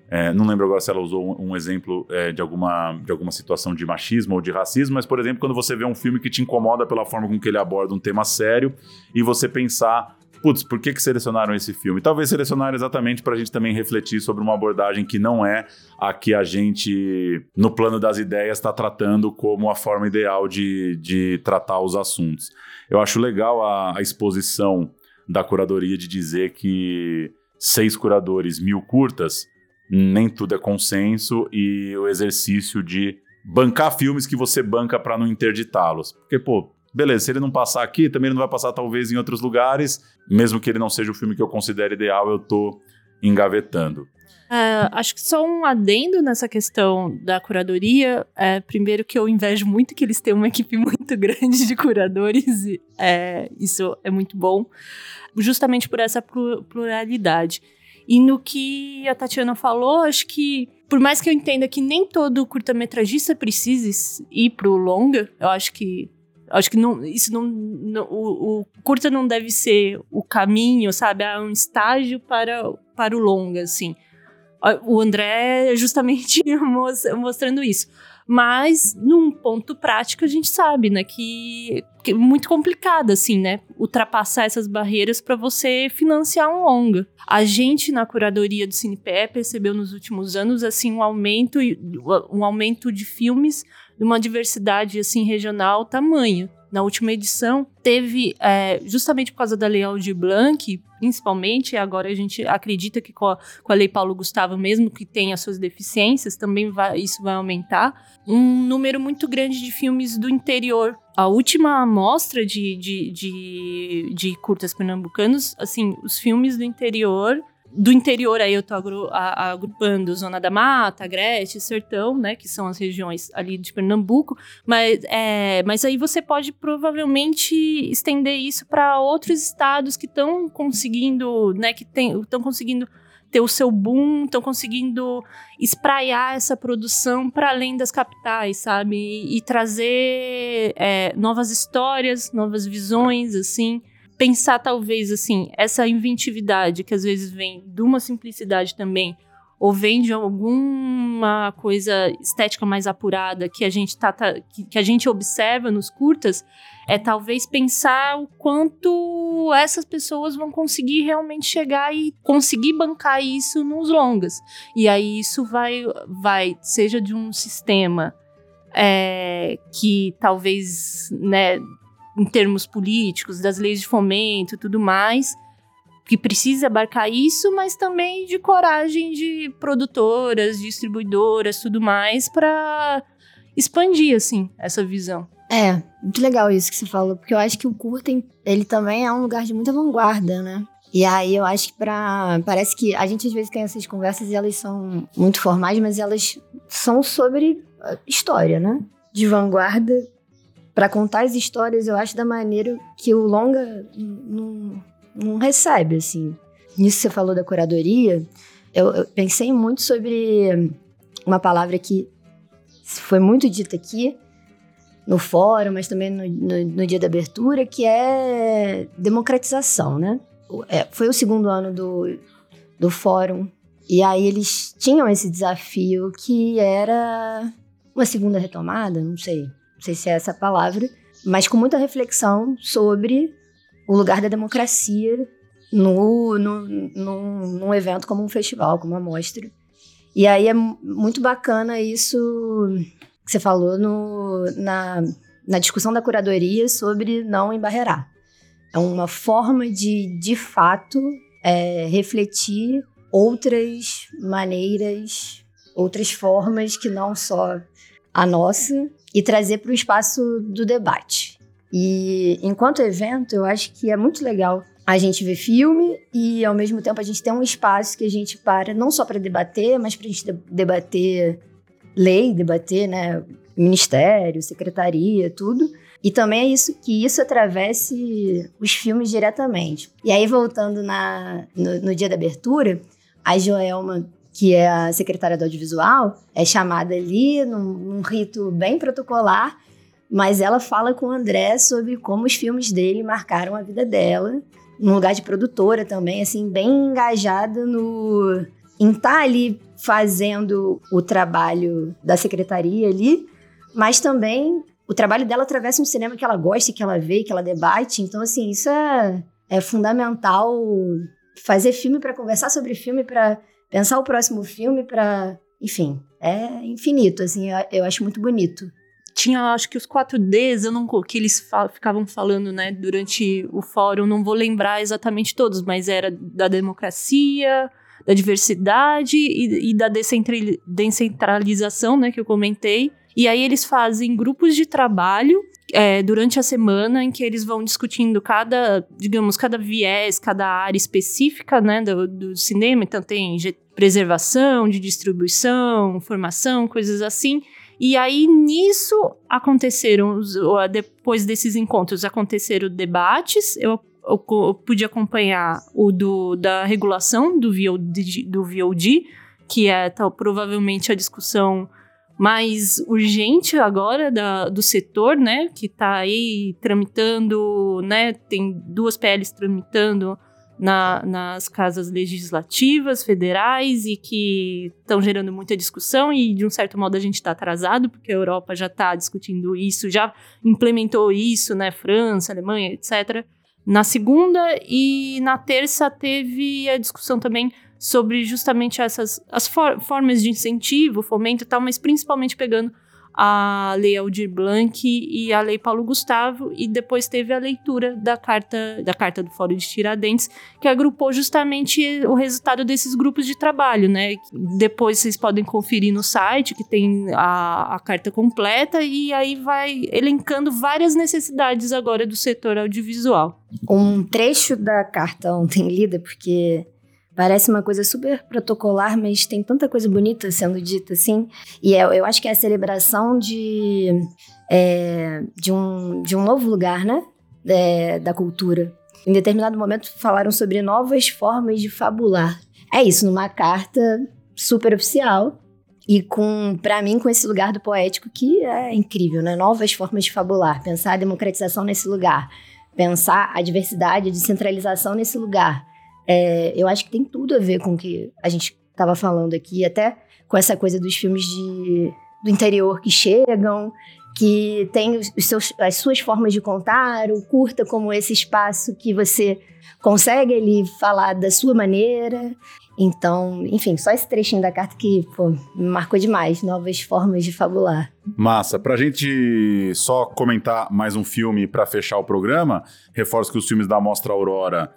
É, não lembro agora se ela usou um, um exemplo é, de, alguma, de alguma situação de machismo ou de racismo, mas, por exemplo, quando você vê um filme que te incomoda pela forma com que ele aborda um tema sério e você pensar putz, por que, que selecionaram esse filme? Talvez selecionaram exatamente para a gente também refletir sobre uma abordagem que não é a que a gente, no plano das ideias, está tratando como a forma ideal de, de tratar os assuntos. Eu acho legal a, a exposição da curadoria de dizer que seis curadores, mil curtas, nem tudo é consenso e o exercício de bancar filmes que você banca para não interditá-los. Porque, pô, beleza, se ele não passar aqui, também ele não vai passar talvez em outros lugares, mesmo que ele não seja o filme que eu considero ideal, eu tô engavetando. Uh, acho que só um adendo nessa questão da curadoria. É, primeiro que eu invejo muito que eles têm uma equipe muito grande de curadores. E, é, isso é muito bom. Justamente por essa pluralidade. E no que a Tatiana falou, acho que por mais que eu entenda que nem todo curta-metragista precise ir pro longa, eu acho que Acho que não, isso não, não o, o, curta não deve ser o caminho, sabe? É um estágio para, para o longa, assim. O André é justamente mostrando isso. Mas, num ponto prático, a gente sabe, né, que, que é muito complicado, assim, né, ultrapassar essas barreiras para você financiar um longa. A gente, na curadoria do CinePé, percebeu nos últimos anos, assim, um aumento, um aumento de filmes de uma diversidade assim regional tamanha. Na última edição, teve, é, justamente por causa da Lei Aldir Blanc, principalmente, agora a gente acredita que com a, com a Lei Paulo Gustavo, mesmo que tenha suas deficiências, também vai, isso vai aumentar, um número muito grande de filmes do interior. A última amostra de, de, de, de curtas pernambucanos, assim, os filmes do interior do interior aí eu tô agru, agrupando Zona da Mata, Agreste, Sertão, né, que são as regiões ali de Pernambuco, mas, é, mas aí você pode provavelmente estender isso para outros estados que estão conseguindo, né, que estão conseguindo ter o seu boom, estão conseguindo espraiar essa produção para além das capitais, sabe? E, e trazer é, novas histórias, novas visões, assim. Pensar, talvez, assim, essa inventividade que às vezes vem de uma simplicidade também, ou vem de alguma coisa estética mais apurada que a gente tá, tá que, que, a gente observa nos curtas, é talvez pensar o quanto essas pessoas vão conseguir realmente chegar e conseguir bancar isso nos longas. E aí isso vai, vai seja de um sistema é, que talvez, né, em termos políticos, das leis de fomento e tudo mais, que precisa abarcar isso, mas também de coragem de produtoras, distribuidoras, tudo mais, para expandir assim essa visão. É, muito legal isso que você falou, porque eu acho que o curta ele também é um lugar de muita vanguarda, né? E aí eu acho que para parece que a gente às vezes tem essas conversas e elas são muito formais, mas elas são sobre história, né? De vanguarda para contar as histórias, eu acho da maneira que o longa não, não recebe, assim. Nisso que você falou da curadoria, eu, eu pensei muito sobre uma palavra que foi muito dita aqui no fórum, mas também no, no, no dia da abertura, que é democratização, né? É, foi o segundo ano do, do fórum, e aí eles tinham esse desafio que era uma segunda retomada, não sei, não sei se é essa a palavra, mas com muita reflexão sobre o lugar da democracia no, no, no, num evento como um festival, como uma mostra. E aí é muito bacana isso que você falou no, na, na discussão da curadoria sobre não embarrear. É uma forma de, de fato, é, refletir outras maneiras, outras formas que não só a nossa, e trazer para o espaço do debate. E enquanto evento, eu acho que é muito legal a gente ver filme e ao mesmo tempo a gente tem um espaço que a gente para não só para debater, mas para a gente debater lei, debater, né, ministério, secretaria, tudo. E também é isso que isso atravesse os filmes diretamente. E aí voltando na no, no dia da abertura, a Joelma que é a secretária do audiovisual, é chamada ali num, num rito bem protocolar mas ela fala com o André sobre como os filmes dele marcaram a vida dela, num lugar de produtora também, assim, bem engajada no em estar tá ali fazendo o trabalho da secretaria ali, mas também o trabalho dela atravessa um cinema que ela gosta, que ela vê, que ela debate. Então, assim, isso é, é fundamental fazer filme para conversar sobre filme, para pensar o próximo filme, para, enfim, é infinito, assim, eu, acho muito bonito tinha acho que os 4Ds, eu não que eles ficavam falando, né, durante o fórum, não vou lembrar exatamente todos, mas era da democracia, da diversidade e, e da descentralização, né, que eu comentei. E aí eles fazem grupos de trabalho é, durante a semana em que eles vão discutindo cada, digamos, cada viés, cada área específica, né, do, do cinema. Então tem preservação, de distribuição, formação, coisas assim. E aí, nisso, aconteceram, depois desses encontros, aconteceram debates. Eu, eu, eu pude acompanhar o do, da regulação do VOD, do VOD que é tal, provavelmente a discussão mais urgente agora da, do setor, né? Que está aí tramitando, né? Tem duas PLs tramitando na, nas casas legislativas federais e que estão gerando muita discussão e de um certo modo a gente está atrasado porque a Europa já está discutindo isso, já implementou isso, né, França, Alemanha, etc. Na segunda e na terça teve a discussão também sobre justamente essas as for formas de incentivo, fomento e tal, mas principalmente pegando a Lei Aldir Blanc e a Lei Paulo Gustavo, e depois teve a leitura da carta, da carta do Fórum de Tiradentes, que agrupou justamente o resultado desses grupos de trabalho, né? Depois vocês podem conferir no site, que tem a, a carta completa, e aí vai elencando várias necessidades agora do setor audiovisual. Um trecho da carta ontem lida, porque Parece uma coisa super protocolar, mas tem tanta coisa bonita sendo dita assim. E é, eu acho que é a celebração de, é, de, um, de um novo lugar, né? É, da cultura. Em determinado momento falaram sobre novas formas de fabular. É isso, numa carta super oficial. E com, para mim, com esse lugar do poético que é incrível, né? Novas formas de fabular. Pensar a democratização nesse lugar. Pensar a diversidade, a descentralização nesse lugar é, eu acho que tem tudo a ver com o que a gente estava falando aqui, até com essa coisa dos filmes de, do interior que chegam, que tem os seus, as suas formas de contar, o curta como esse espaço que você consegue ali falar da sua maneira. Então, enfim, só esse trechinho da carta que pô, marcou demais, novas formas de fabular. Massa. Pra gente só comentar mais um filme para fechar o programa, reforço que os filmes da Mostra Aurora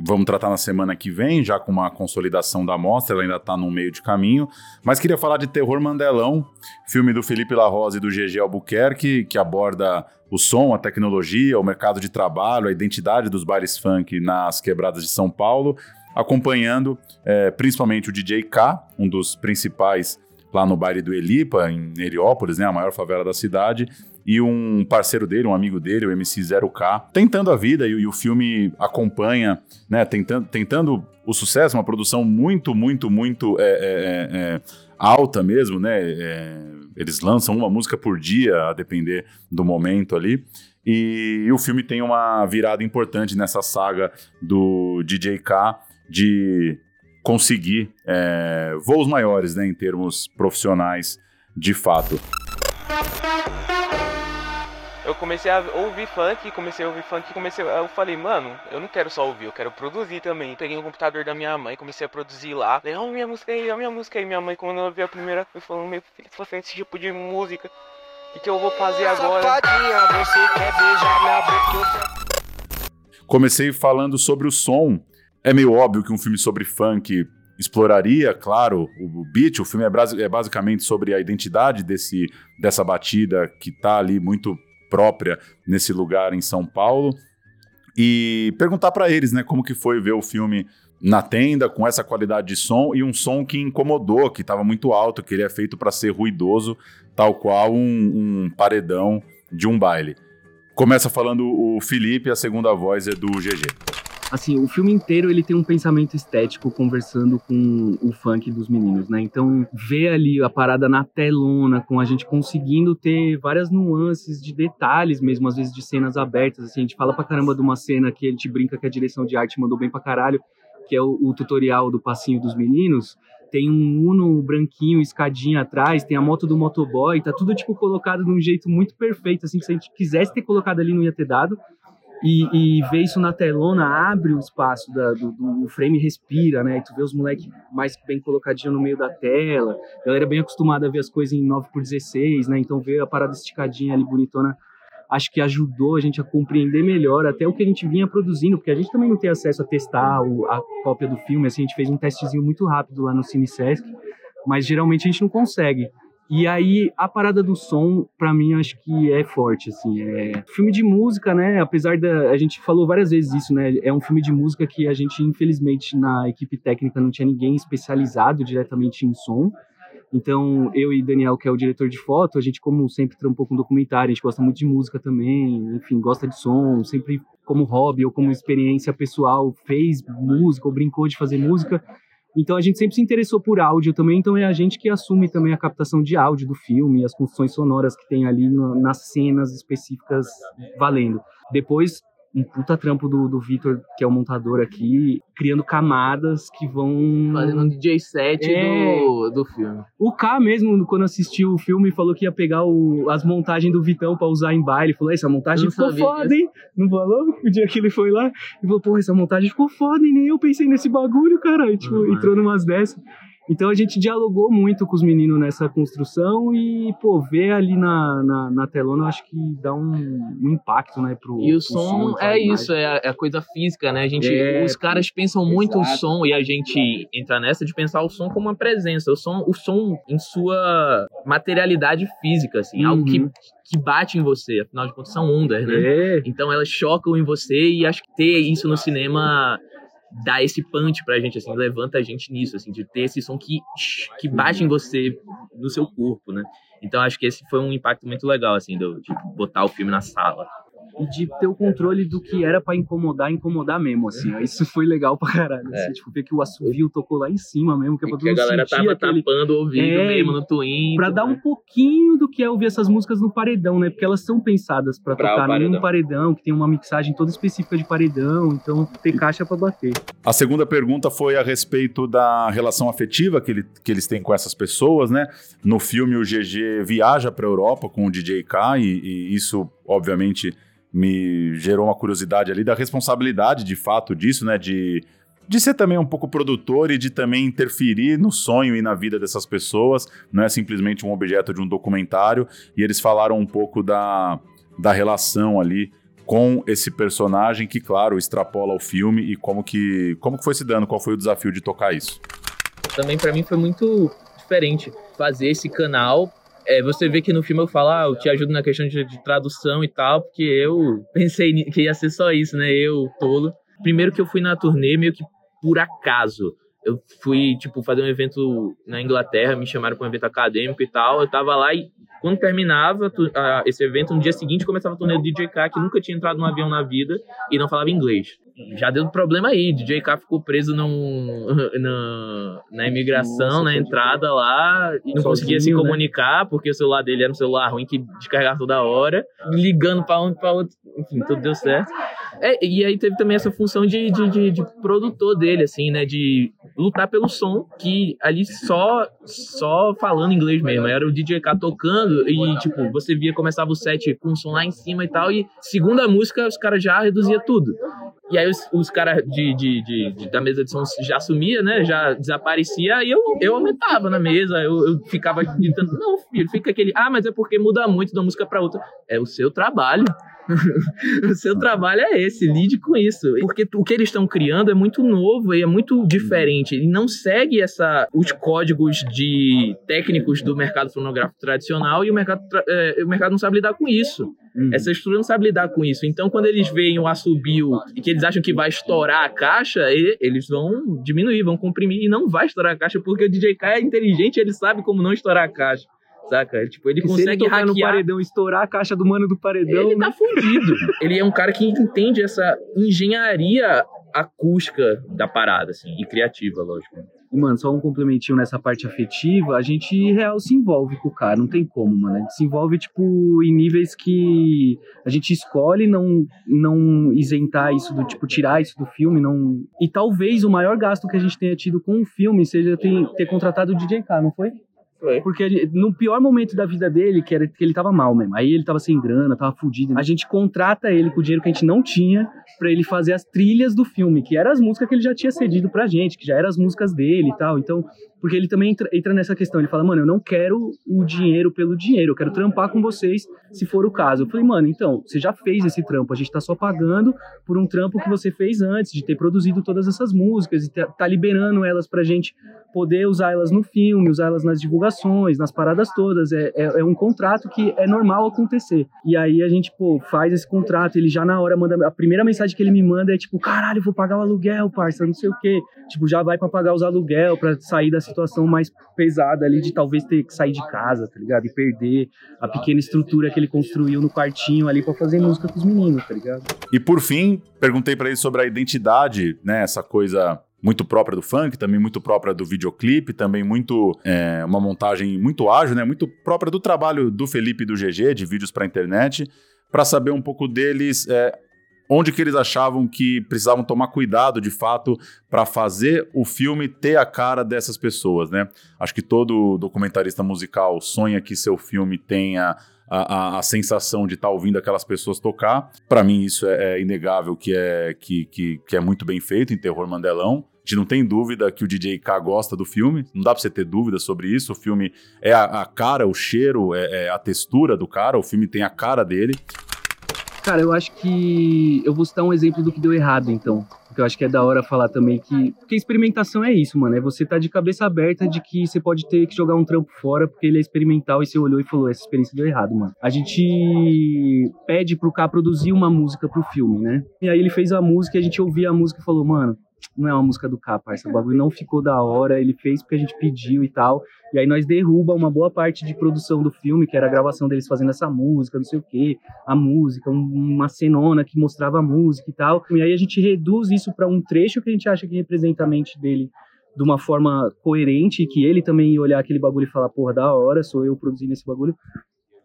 Vamos tratar na semana que vem, já com uma consolidação da mostra, ela ainda está no meio de caminho. Mas queria falar de Terror Mandelão, filme do Felipe La Rosa e do GG Albuquerque, que aborda o som, a tecnologia, o mercado de trabalho, a identidade dos bares funk nas quebradas de São Paulo, acompanhando é, principalmente o DJ K, um dos principais lá no baile do Elipa, em Heliópolis, né, a maior favela da cidade, e um parceiro dele, um amigo dele, o MC0K, tentando a vida e, o filme acompanha, né, tentando, tentando o sucesso, uma produção muito, muito, muito é, é, é, é alta mesmo, né? É, eles lançam uma música por dia, a depender do momento ali. E, o filme tem uma virada importante nessa saga do DJ K de conseguir é, voos maiores, né, em termos profissionais, de fato comecei a ouvir funk, comecei a ouvir funk, comecei, eu falei, mano, eu não quero só ouvir, eu quero produzir também. Peguei um computador da minha mãe, comecei a produzir lá. Falei, oh, minha música aí, a minha música aí. Minha mãe, quando ela viu a primeira vez, falou, meu filho, se você esse tipo de música, o que, eu vou fazer agora? você quer beijar minha boca? Comecei falando sobre o som. É meio óbvio que um filme sobre funk exploraria, claro, o beat. O filme é, é basicamente sobre a identidade desse, dessa batida que tá ali muito própria nesse lugar em São Paulo e perguntar para eles, né, como que foi ver o filme na tenda com essa qualidade de som e um som que incomodou, que estava muito alto, que ele é feito para ser ruidoso, tal qual um, um paredão de um baile. Começa falando o Felipe, a segunda voz é do GG assim, o filme inteiro ele tem um pensamento estético conversando com o funk dos meninos, né? Então, ver ali a parada na telona, com a gente conseguindo ter várias nuances de detalhes mesmo, às vezes de cenas abertas, assim, a gente fala pra caramba de uma cena que a gente brinca que a direção de arte mandou bem pra caralho, que é o, o tutorial do passinho dos meninos, tem um Uno branquinho, escadinha atrás, tem a moto do motoboy, tá tudo tipo colocado de um jeito muito perfeito, assim, que se a gente quisesse ter colocado ali não ia ter dado. E, e ver isso na telona abre o espaço da, do, do frame respira, né? E tu vê os moleques mais bem colocadinho no meio da tela. A galera bem acostumada a ver as coisas em 9 por 16, né? Então ver a parada esticadinha ali bonitona acho que ajudou a gente a compreender melhor até o que a gente vinha produzindo, porque a gente também não tem acesso a testar o, a cópia do filme, assim, a gente fez um testezinho muito rápido lá no Cine Sesc, mas geralmente a gente não consegue. E aí, a parada do som, para mim, acho que é forte, assim. É filme de música, né? Apesar da... A gente falou várias vezes isso, né? É um filme de música que a gente, infelizmente, na equipe técnica não tinha ninguém especializado diretamente em som. Então, eu e Daniel, que é o diretor de foto, a gente, como sempre, trampou com documentário, a gente gosta muito de música também, enfim, gosta de som, sempre como hobby ou como experiência pessoal fez música ou brincou de fazer música. Então a gente sempre se interessou por áudio também, então é a gente que assume também a captação de áudio do filme, as construções sonoras que tem ali no, nas cenas específicas valendo. Depois um puta trampo do, do Vitor, que é o montador aqui, criando camadas que vão. Fazendo um DJ set é... do, do filme. O K mesmo, quando assistiu o filme, falou que ia pegar o, as montagens do Vitão pra usar em baile. Falou, essa montagem ficou foda, hein? Não falou? O dia que ele foi lá. E falou, pô, essa montagem ficou foda, e nem eu pensei nesse bagulho, cara. E, tipo, uhum. entrou numas dessas. Então a gente dialogou muito com os meninos nessa construção e, pô, ver ali na, na, na telona eu acho que dá um, um impacto, né, pro E o som, som é isso, é a, é a, coisa física, né? A gente, é, os caras pensam exato. muito o som e a gente entra nessa de pensar o som como uma presença, o som, o som em sua materialidade física, assim, uhum. algo que uhum. que bate em você, afinal de contas são ondas, né? É. Então elas chocam em você e acho que ter isso no cinema dá esse punch pra gente, assim, levanta a gente nisso, assim, de ter esse som que, que bate em você, no seu corpo, né? Então acho que esse foi um impacto muito legal, assim, de botar o filme na sala e de ter o controle do que era para incomodar, incomodar mesmo, assim. Isso foi legal pra caralho. Assim, é. tipo, ver que o assovio tocou lá em cima mesmo, que é pra todo mundo a galera tava aquele... tapando o ouvido é, mesmo no Twin. Pra dar né? um pouquinho do que é ouvir essas músicas no paredão, né? Porque elas são pensadas para tocar paredão. num paredão, que tem uma mixagem toda específica de paredão, então ter caixa para bater. A segunda pergunta foi a respeito da relação afetiva que, ele, que eles têm com essas pessoas, né? No filme o GG viaja pra Europa com o DJ K e, e isso, obviamente me gerou uma curiosidade ali da responsabilidade de fato disso, né? De, de ser também um pouco produtor e de também interferir no sonho e na vida dessas pessoas. Não é simplesmente um objeto de um documentário. E eles falaram um pouco da, da relação ali com esse personagem que, claro, extrapola o filme e como que, como que foi se dando, qual foi o desafio de tocar isso. Também para mim foi muito diferente fazer esse canal é, você vê que no filme eu falo, ah, eu te ajudo na questão de, de, tradução e tal, porque eu pensei que ia ser só isso, né? Eu, tolo. Primeiro que eu fui na turnê meio que por acaso. Eu fui, tipo, fazer um evento na Inglaterra, me chamaram para um evento acadêmico e tal. Eu tava lá e quando terminava esse evento, no dia seguinte começava a turnê do DJ que nunca tinha entrado num avião na vida e não falava inglês já deu problema aí. DJ K ficou preso num, na, na imigração, Nossa, na entrada lá, e não Sozinho, conseguia se né? comunicar, né? porque o celular dele era um celular ruim que descarregava toda hora, ligando para um para outro. Enfim, tudo deu certo. É, e aí teve também essa função de, de, de, de, produtor dele, assim, né? De lutar pelo som, que ali só só falando inglês mesmo. Era o DJ K tocando e, tipo, você via, começava o set com o som lá em cima e tal, e segunda música os caras já reduzia tudo. E aí os, os caras de, de, de, de, da mesa de som já sumia, né? Já desaparecia, e eu, eu aumentava na mesa, eu, eu ficava gritando, não, filho, fica aquele, ah, mas é porque muda muito de uma música para outra. É o seu trabalho. o seu trabalho é esse, lide com isso. Porque o que eles estão criando é muito novo e é muito diferente. Ele não segue essa, os códigos de técnicos do mercado fonográfico tradicional e o mercado, é, o mercado não sabe lidar com isso. Uhum. Essa estrutura não sabe lidar com isso. Então, quando eles veem o assobio e que eles acham que vai estourar a caixa, eles vão diminuir, vão comprimir e não vai estourar a caixa, porque o DJ K é inteligente, ele sabe como não estourar a caixa. Saca? Tipo, ele consegue se ele hackear. no paredão, estourar a caixa do mano do paredão. Ele tá fundido. ele é um cara que entende essa engenharia acústica da parada, assim, e criativa, lógico. E, mano, só um complementinho nessa parte afetiva, a gente real se envolve com o cara, não tem como, mano. A gente se envolve, tipo, em níveis que a gente escolhe não, não isentar isso do, tipo, tirar isso do filme, não... E talvez o maior gasto que a gente tenha tido com o filme seja ter, ter contratado o DJ K, não foi? Foi. Porque no pior momento da vida dele, que era que ele tava mal mesmo, aí ele tava sem grana, tava fudido. A gente contrata ele com o dinheiro que a gente não tinha para ele fazer as trilhas do filme, que eram as músicas que ele já tinha cedido pra gente, que já eram as músicas dele e tal. Então, porque ele também entra, entra, nessa questão. Ele fala, mano, eu não quero o dinheiro pelo dinheiro, eu quero trampar com vocês se for o caso. Eu falei, mano, então, você já fez esse trampo, a gente tá só pagando por um trampo que você fez antes, de ter produzido todas essas músicas e tá, tá liberando elas pra gente poder usar elas no filme, usar elas nas divulgações, nas paradas todas. É, é, é um contrato que é normal acontecer. E aí a gente, pô, faz esse contrato, ele já na hora manda. A primeira mensagem que ele me manda é tipo, caralho, vou pagar o aluguel, parça, não sei o quê. Tipo, já vai para pagar os aluguel, para sair da situação mais pesada ali de talvez ter que sair de casa, tá ligado? E perder a pequena estrutura que ele construiu no quartinho ali para fazer música com os meninos, tá ligado? E por fim, perguntei para ele sobre a identidade, né? Essa coisa muito própria do funk, também muito própria do videoclipe, também muito é, uma montagem muito ágil, né? Muito própria do trabalho do Felipe e do GG de vídeos para internet, para saber um pouco deles. É, onde que eles achavam que precisavam tomar cuidado de fato para fazer o filme ter a cara dessas pessoas, né? Acho que todo documentarista musical sonha que seu filme tenha a, a, a sensação de estar tá ouvindo aquelas pessoas tocar. Para mim isso é, é, inegável que é que, que, que é muito bem feito em Terror Mandelão. Gente não tem dúvida que o DJ K gosta do filme, não dá pra você ter dúvida sobre isso. O filme é a, a cara, o cheiro, é, é, a textura do cara, o filme tem a cara dele. Cara, eu acho que. Eu vou citar um exemplo do que deu errado, então. Porque eu acho que é da hora falar também que. Porque experimentação é isso, mano. É você tá de cabeça aberta de que você pode ter que jogar um trampo fora porque ele é experimental e você olhou e falou: essa experiência deu errado, mano. A gente pede pro K produzir uma música pro filme, né? E aí ele fez a música e a gente ouvia a música e falou: mano, não é uma música do K, parça. O bagulho não ficou da hora, ele fez porque a gente pediu e tal. E aí nós derruba uma boa parte de produção do filme, que era a gravação deles fazendo essa música, não sei o quê, a música, uma cenona que mostrava a música e tal. E aí a gente reduz isso para um trecho que a gente acha que representa a mente dele de uma forma coerente, que ele também ia olhar aquele bagulho e falar, porra, da hora, sou eu produzindo esse bagulho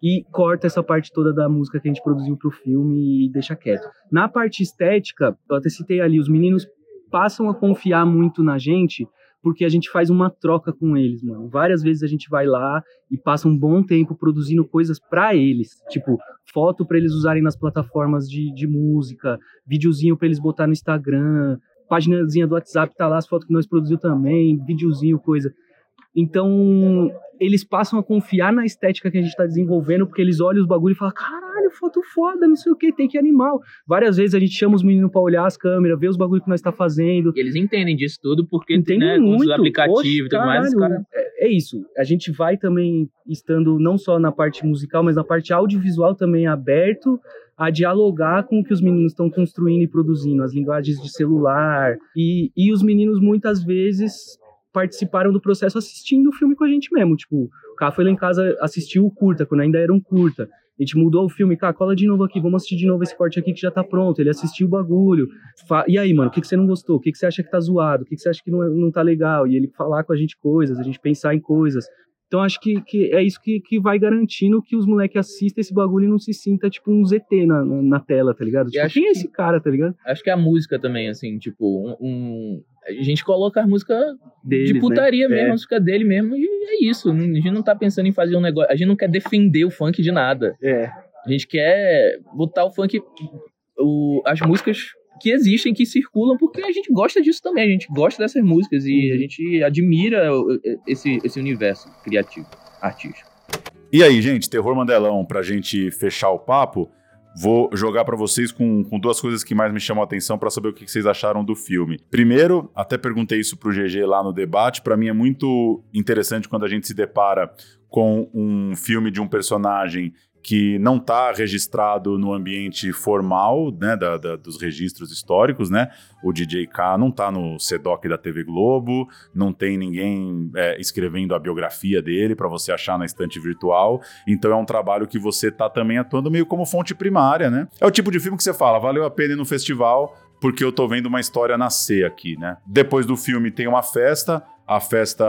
e corta essa parte toda da música que a gente produziu pro filme e deixa quieto. Na parte estética, eu até citei ali, os meninos passam a confiar muito na gente porque a gente faz uma troca com eles, mano. Várias vezes a gente vai lá e passa um bom tempo produzindo coisas para eles, tipo foto para eles usarem nas plataformas de, de música, videozinho para eles botar no Instagram, paginazinha do WhatsApp tá lá as fotos que nós produziu também, videozinho, coisa. Então, eles passam a confiar na estética que a gente está desenvolvendo, porque eles olham os bagulhos e falam: caralho, foto foda, não sei o que, tem que animal. Várias vezes a gente chama os meninos para olhar as câmeras, ver os bagulhos que nós está fazendo. E eles entendem disso tudo, porque Entendem né, muito. os aplicativos e tudo mais. Cara... É, é, isso. A gente vai também estando não só na parte musical, mas na parte audiovisual também aberto a dialogar com o que os meninos estão construindo e produzindo, as linguagens de celular. E, e os meninos muitas vezes participaram do processo assistindo o filme com a gente mesmo. Tipo, o cara foi lá em casa, assistiu o curta, quando ainda era um curta. A gente mudou o filme, cara, cola de novo aqui, vamos assistir de novo esse corte aqui que já tá pronto. Ele assistiu o bagulho. Fa e aí, mano, o que, que você não gostou? O que, que você acha que tá zoado? O que, que você acha que não, não tá legal? E ele falar com a gente coisas, a gente pensar em coisas. Então acho que, que é isso que, que vai garantindo que os moleques assistam esse bagulho e não se sinta tipo um ZT na, na, na tela, tá ligado? Tipo, quem é esse cara, tá ligado? Acho que a música também, assim, tipo, um, um a gente coloca a música Deles, de né? putaria né? mesmo, é. a música dele mesmo, e é isso. A gente não tá pensando em fazer um negócio. A gente não quer defender o funk de nada. É. A gente quer botar o funk. O, as músicas que existem, que circulam, porque a gente gosta disso também. A gente gosta dessas músicas e uhum. a gente admira esse, esse universo criativo, artístico. E aí, gente, Terror Mandelão, pra gente fechar o papo. Vou jogar para vocês com, com, duas coisas que mais me chamam a atenção para saber o que vocês acharam do filme. Primeiro, até perguntei isso pro GG lá no debate, para mim é muito interessante quando a gente se depara com um filme de um personagem que não está registrado no ambiente formal né, da, da, dos registros históricos, né? O DJ K não está no CEDOC da TV Globo, não tem ninguém é, escrevendo a biografia dele para você achar na estante virtual. Então é um trabalho que você está também atuando meio como fonte primária, né? É o tipo de filme que você fala, valeu a pena ir no festival, porque eu tô vendo uma história nascer aqui, né? Depois do filme tem uma festa, a festa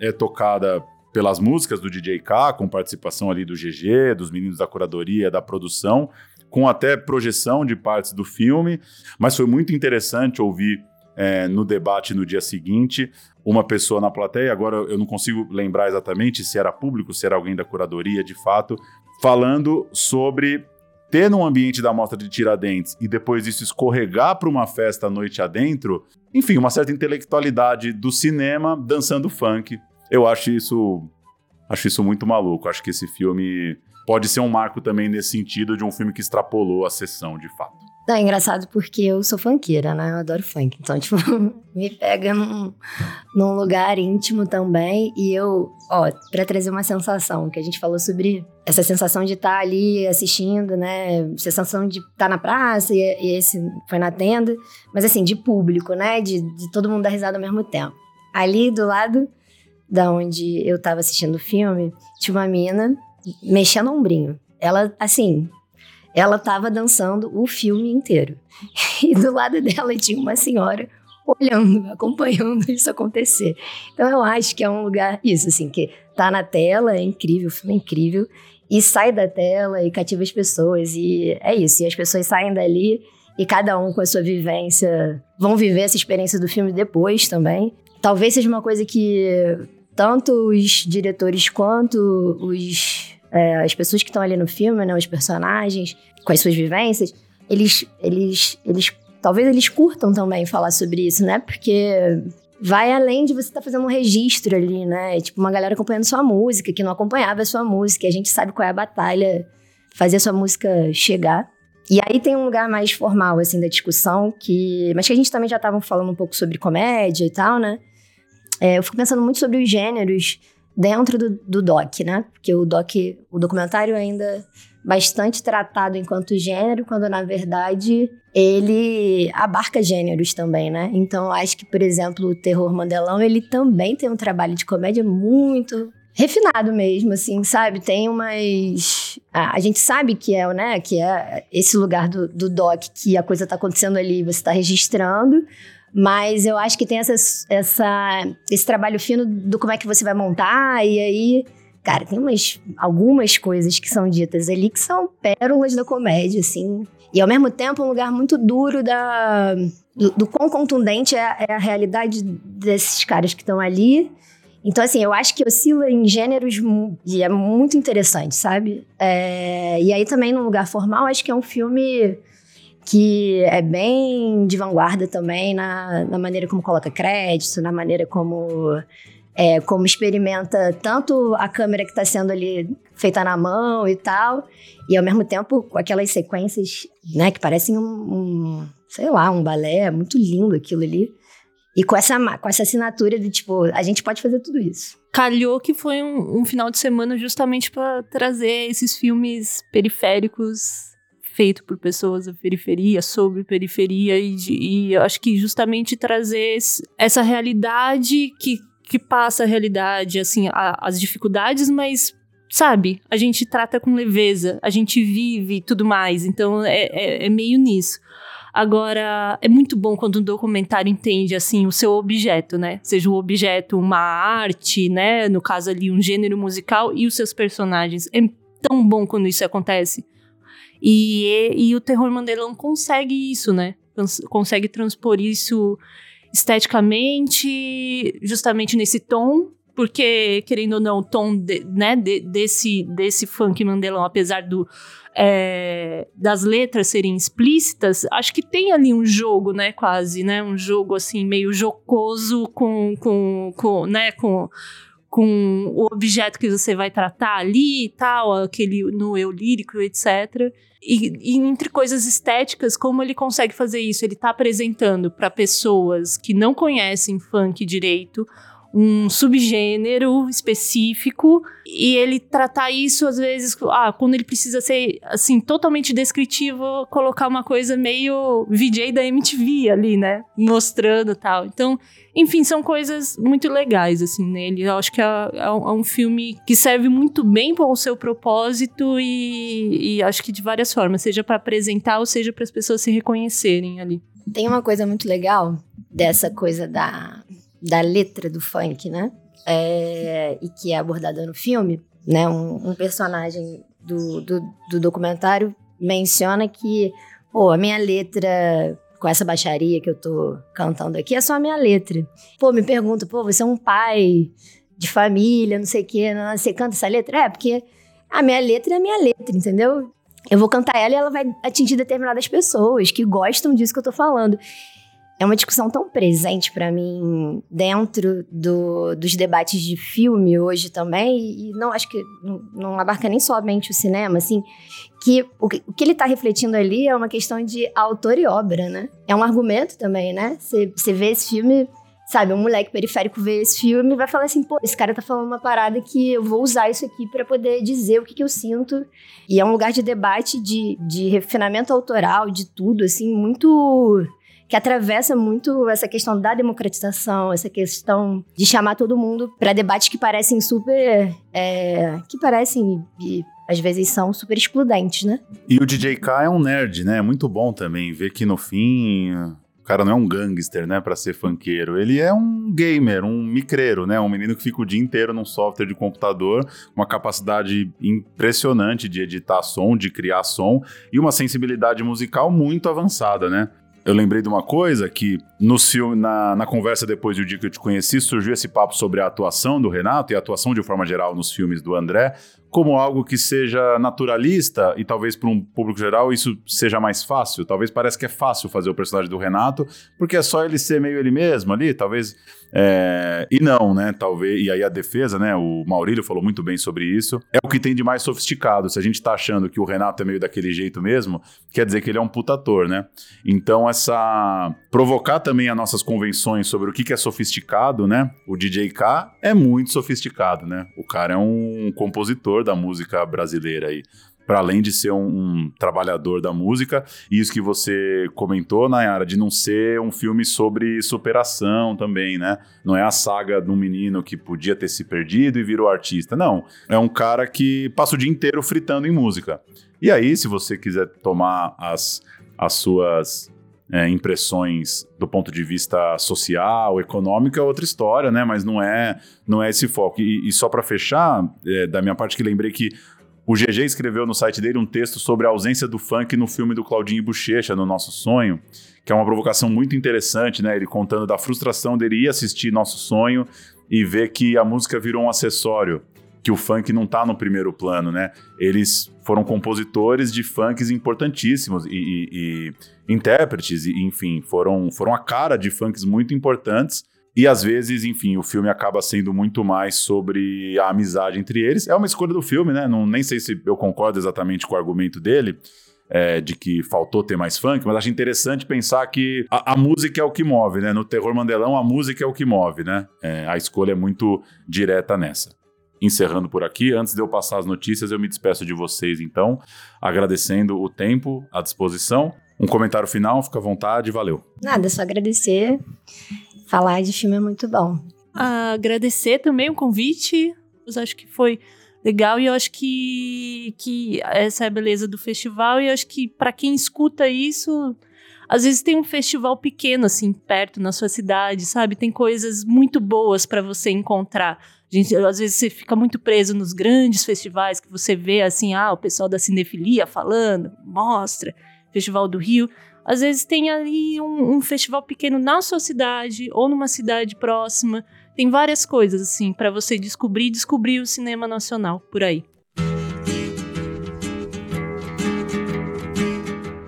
é tocada pelas músicas do DJ K, com participação ali do GG, dos meninos da curadoria, da produção, com até projeção de partes do filme, mas foi muito interessante ouvir é, no debate no dia seguinte uma pessoa na plateia, agora eu não consigo lembrar exatamente se era público, se era alguém da curadoria de fato, falando sobre ter num ambiente da mostra de Tiradentes e depois isso escorregar para uma festa à noite adentro, enfim, uma certa intelectualidade do cinema dançando funk eu acho isso, acho isso muito maluco. Acho que esse filme pode ser um marco também nesse sentido de um filme que extrapolou a sessão, de fato. É engraçado porque eu sou funkeira, né? Eu adoro funk. Então, tipo, me pega num, num lugar íntimo também. E eu, ó, pra trazer uma sensação, que a gente falou sobre essa sensação de estar tá ali assistindo, né? Sensação de estar tá na praça e, e, esse foi na tenda. Mas assim, de público, né? De, de todo mundo dar risada ao mesmo tempo. Ali do lado da onde eu tava assistindo o filme, tinha uma mina mexendo o ombrinho. Ela, assim, ela tava dançando o filme inteiro. E do lado dela tinha uma senhora olhando, acompanhando isso acontecer. Então eu acho que é um lugar, isso, assim, que tá na tela, é incrível, o filme é incrível, e sai da tela e cativa as pessoas. E é isso, e as pessoas saem dali e cada um com a sua vivência vão viver essa experiência do filme depois também. Talvez seja uma coisa que tanto os diretores quanto os, é, as pessoas que estão ali no filme, né, os personagens, com as suas vivências, eles, eles, eles, talvez eles curtam também falar sobre isso, né? Porque vai além de você estar tá fazendo um registro ali, né? Tipo, uma galera acompanhando sua música, que não acompanhava a sua música, e a gente sabe qual é a batalha, fazer a sua música chegar. E aí tem um lugar mais formal, assim, da discussão, que... Mas que a gente também já estava falando um pouco sobre comédia e tal, né? É, eu fico pensando muito sobre os gêneros dentro do, do doc, né? Porque o doc, o documentário ainda bastante tratado enquanto gênero, quando na verdade ele abarca gêneros também, né? Então acho que, por exemplo, o terror Mandelão, ele também tem um trabalho de comédia muito refinado mesmo, assim, sabe? Tem umas. A, a gente sabe que é, né? Que é esse lugar do, do doc que a coisa tá acontecendo ali, você tá registrando. Mas eu acho que tem essa, esse trabalho fino do como é que você vai montar, e aí Cara, tem umas, algumas coisas que são ditas ali que são pérolas da comédia, assim. E ao mesmo tempo um lugar muito duro da, do, do quão contundente é, é, a realidade desses caras que estão ali. Então, assim, eu acho que oscila em gêneros e é muito interessante, sabe? É, e aí também, num lugar formal, acho que é um filme que é bem de vanguarda também na, na maneira como coloca crédito, na maneira como é, como experimenta tanto a câmera que está sendo ali feita na mão e tal, e ao mesmo tempo com aquelas sequências, né, que parecem um, um sei lá, um balé, é muito lindo aquilo ali. E com essa, com essa assinatura de tipo, a gente pode fazer tudo isso. Calhou que foi um, um final de semana justamente para trazer esses filmes periféricos feito por pessoas da periferia, sobre periferia, e, e eu acho que justamente trazer essa realidade que que passa a realidade, assim, a, as dificuldades, mas sabe, a gente trata com leveza, a gente vive e tudo mais. Então é, é, é, meio nisso. Agora, é muito bom quando um documentário entende, assim, o seu objeto, né? Seja o objeto uma arte, né? No caso ali, um gênero musical e os seus personagens. É tão bom quando isso acontece. E, e, o Terror Mandelão consegue isso, né? Consegue transpor isso esteticamente, justamente nesse tom, porque, querendo ou não, o tom de, né, de, desse, desse funk Mandelão, apesar do, é, das letras serem explícitas, acho que tem ali um jogo, né, quase, né, um jogo, assim, meio jocoso com, com, com né, com com o objeto que você vai tratar ali e tal, aquele no eu lírico, etc. E, e, entre coisas estéticas, como ele consegue fazer isso? Ele está apresentando para pessoas que não conhecem funk direito um subgênero específico e ele tratar isso às vezes, ah, quando ele precisa ser assim totalmente descritivo, colocar uma coisa meio VJ da MTV ali, né, mostrando tal. Então, enfim, são coisas muito legais assim nele. Eu acho que é, é um filme que serve muito bem para o seu propósito e, e acho que de várias formas, seja para apresentar ou seja para as pessoas se reconhecerem ali. Tem uma coisa muito legal dessa coisa da da letra do funk, né? É, e que é abordada no filme, né? Um, um personagem do, do, do, documentário menciona que, pô, a minha letra com essa baixaria que eu tô cantando aqui é só a minha letra. Pô, me pergunta, pô, você é um pai de família, não sei o quê, não, você canta essa letra? É, porque a minha letra é a minha letra, entendeu? Eu vou cantar ela e ela vai atingir determinadas pessoas que gostam disso que eu tô falando é uma discussão tão presente para mim dentro do, dos debates de filme hoje também, e não acho que não, não abarca nem somente o cinema, assim, que o, que o que ele está refletindo ali é uma questão de autor e obra, né? É um argumento também, né? Você vê esse filme, sabe, um moleque periférico vê esse filme e vai falar assim, pô, esse cara tá falando uma parada que eu vou usar isso aqui para poder dizer o que, que eu sinto. E é um lugar de debate, de, de refinamento autoral, de tudo, assim, muito que atravessa muito essa questão da democratização, essa questão de chamar todo mundo para debates que parecem super. É, que parecem. E, às vezes são super excludentes, né? E o DJ K é um nerd, né? É muito bom também ver que no fim o cara não é um gangster, né, para ser funkeiro. Ele é um gamer, um micreiro, né, um menino que fica o dia inteiro num software de computador, uma capacidade impressionante de editar som, de criar som e uma sensibilidade musical muito avançada, né? Eu lembrei de uma coisa que no na, na conversa depois do dia que eu te conheci, surgiu esse papo sobre a atuação do Renato e a atuação de forma geral nos filmes do André, como algo que seja naturalista e talvez para um público geral isso seja mais fácil. Talvez pareça que é fácil fazer o personagem do Renato, porque é só ele ser meio ele mesmo ali, talvez é, e não, né? Talvez. E aí a defesa, né? O Maurílio falou muito bem sobre isso. É o que tem de mais sofisticado. Se a gente tá achando que o Renato é meio daquele jeito mesmo, quer dizer que ele é um putator, né? Então, essa. Provocar também as nossas convenções sobre o que, que é sofisticado, né? O DJ K é muito sofisticado, né? O cara é um compositor da música brasileira aí. Para além de ser um, um, trabalhador da música, e isso que você comentou, Nayara, de não ser um filme sobre superação também, né? Não é a saga de um menino que podia ter se perdido e virou artista. Não. É um cara que passa o dia inteiro fritando em música. E aí, se você quiser tomar as, as suas é, impressões do ponto de vista social, econômico, é outra história, né? Mas não é, não é esse foco. E, e só para fechar, é, da minha parte que lembrei que o GG escreveu no site dele um texto sobre a ausência do funk no filme do Claudinho Bochecha, No Nosso Sonho, que é uma provocação muito interessante, né? Ele contando da frustração dele ir assistir Nosso Sonho e ver que a música virou um acessório, que o funk não tá no primeiro plano, né? Eles foram compositores de funks importantíssimos e, e, e intérpretes, e, enfim, foram, foram a cara de funks muito importantes e às vezes, enfim, o filme acaba sendo muito mais sobre a amizade entre eles. É uma escolha do filme, né? Não, nem sei se eu concordo exatamente com o argumento dele. É, de que faltou ter mais funk, mas acho interessante pensar que a, a, música é o que move, né? No Terror Mandelão, a música é o que move, né? É, a escolha é muito direta nessa. Encerrando por aqui, antes de eu passar as notícias, eu me despeço de vocês, então, agradecendo o tempo, a disposição. Um comentário final, fica à vontade, valeu. Nada, só agradecer falar de filme é muito bom. Agradecer também o convite. Eu acho que foi legal e eu acho que, que essa é a beleza do festival e eu acho que para quem escuta isso, às vezes tem um festival pequeno assim perto na sua cidade, sabe? Tem coisas muito boas para você encontrar. Gente, às vezes você fica muito preso nos grandes festivais que você vê assim, ah, o pessoal da cinefilia falando, mostra, Festival do Rio às vezes tem ali um, um, festival pequeno na sua cidade ou numa cidade próxima. Tem várias coisas assim para você descobrir, descobrir o cinema nacional por aí.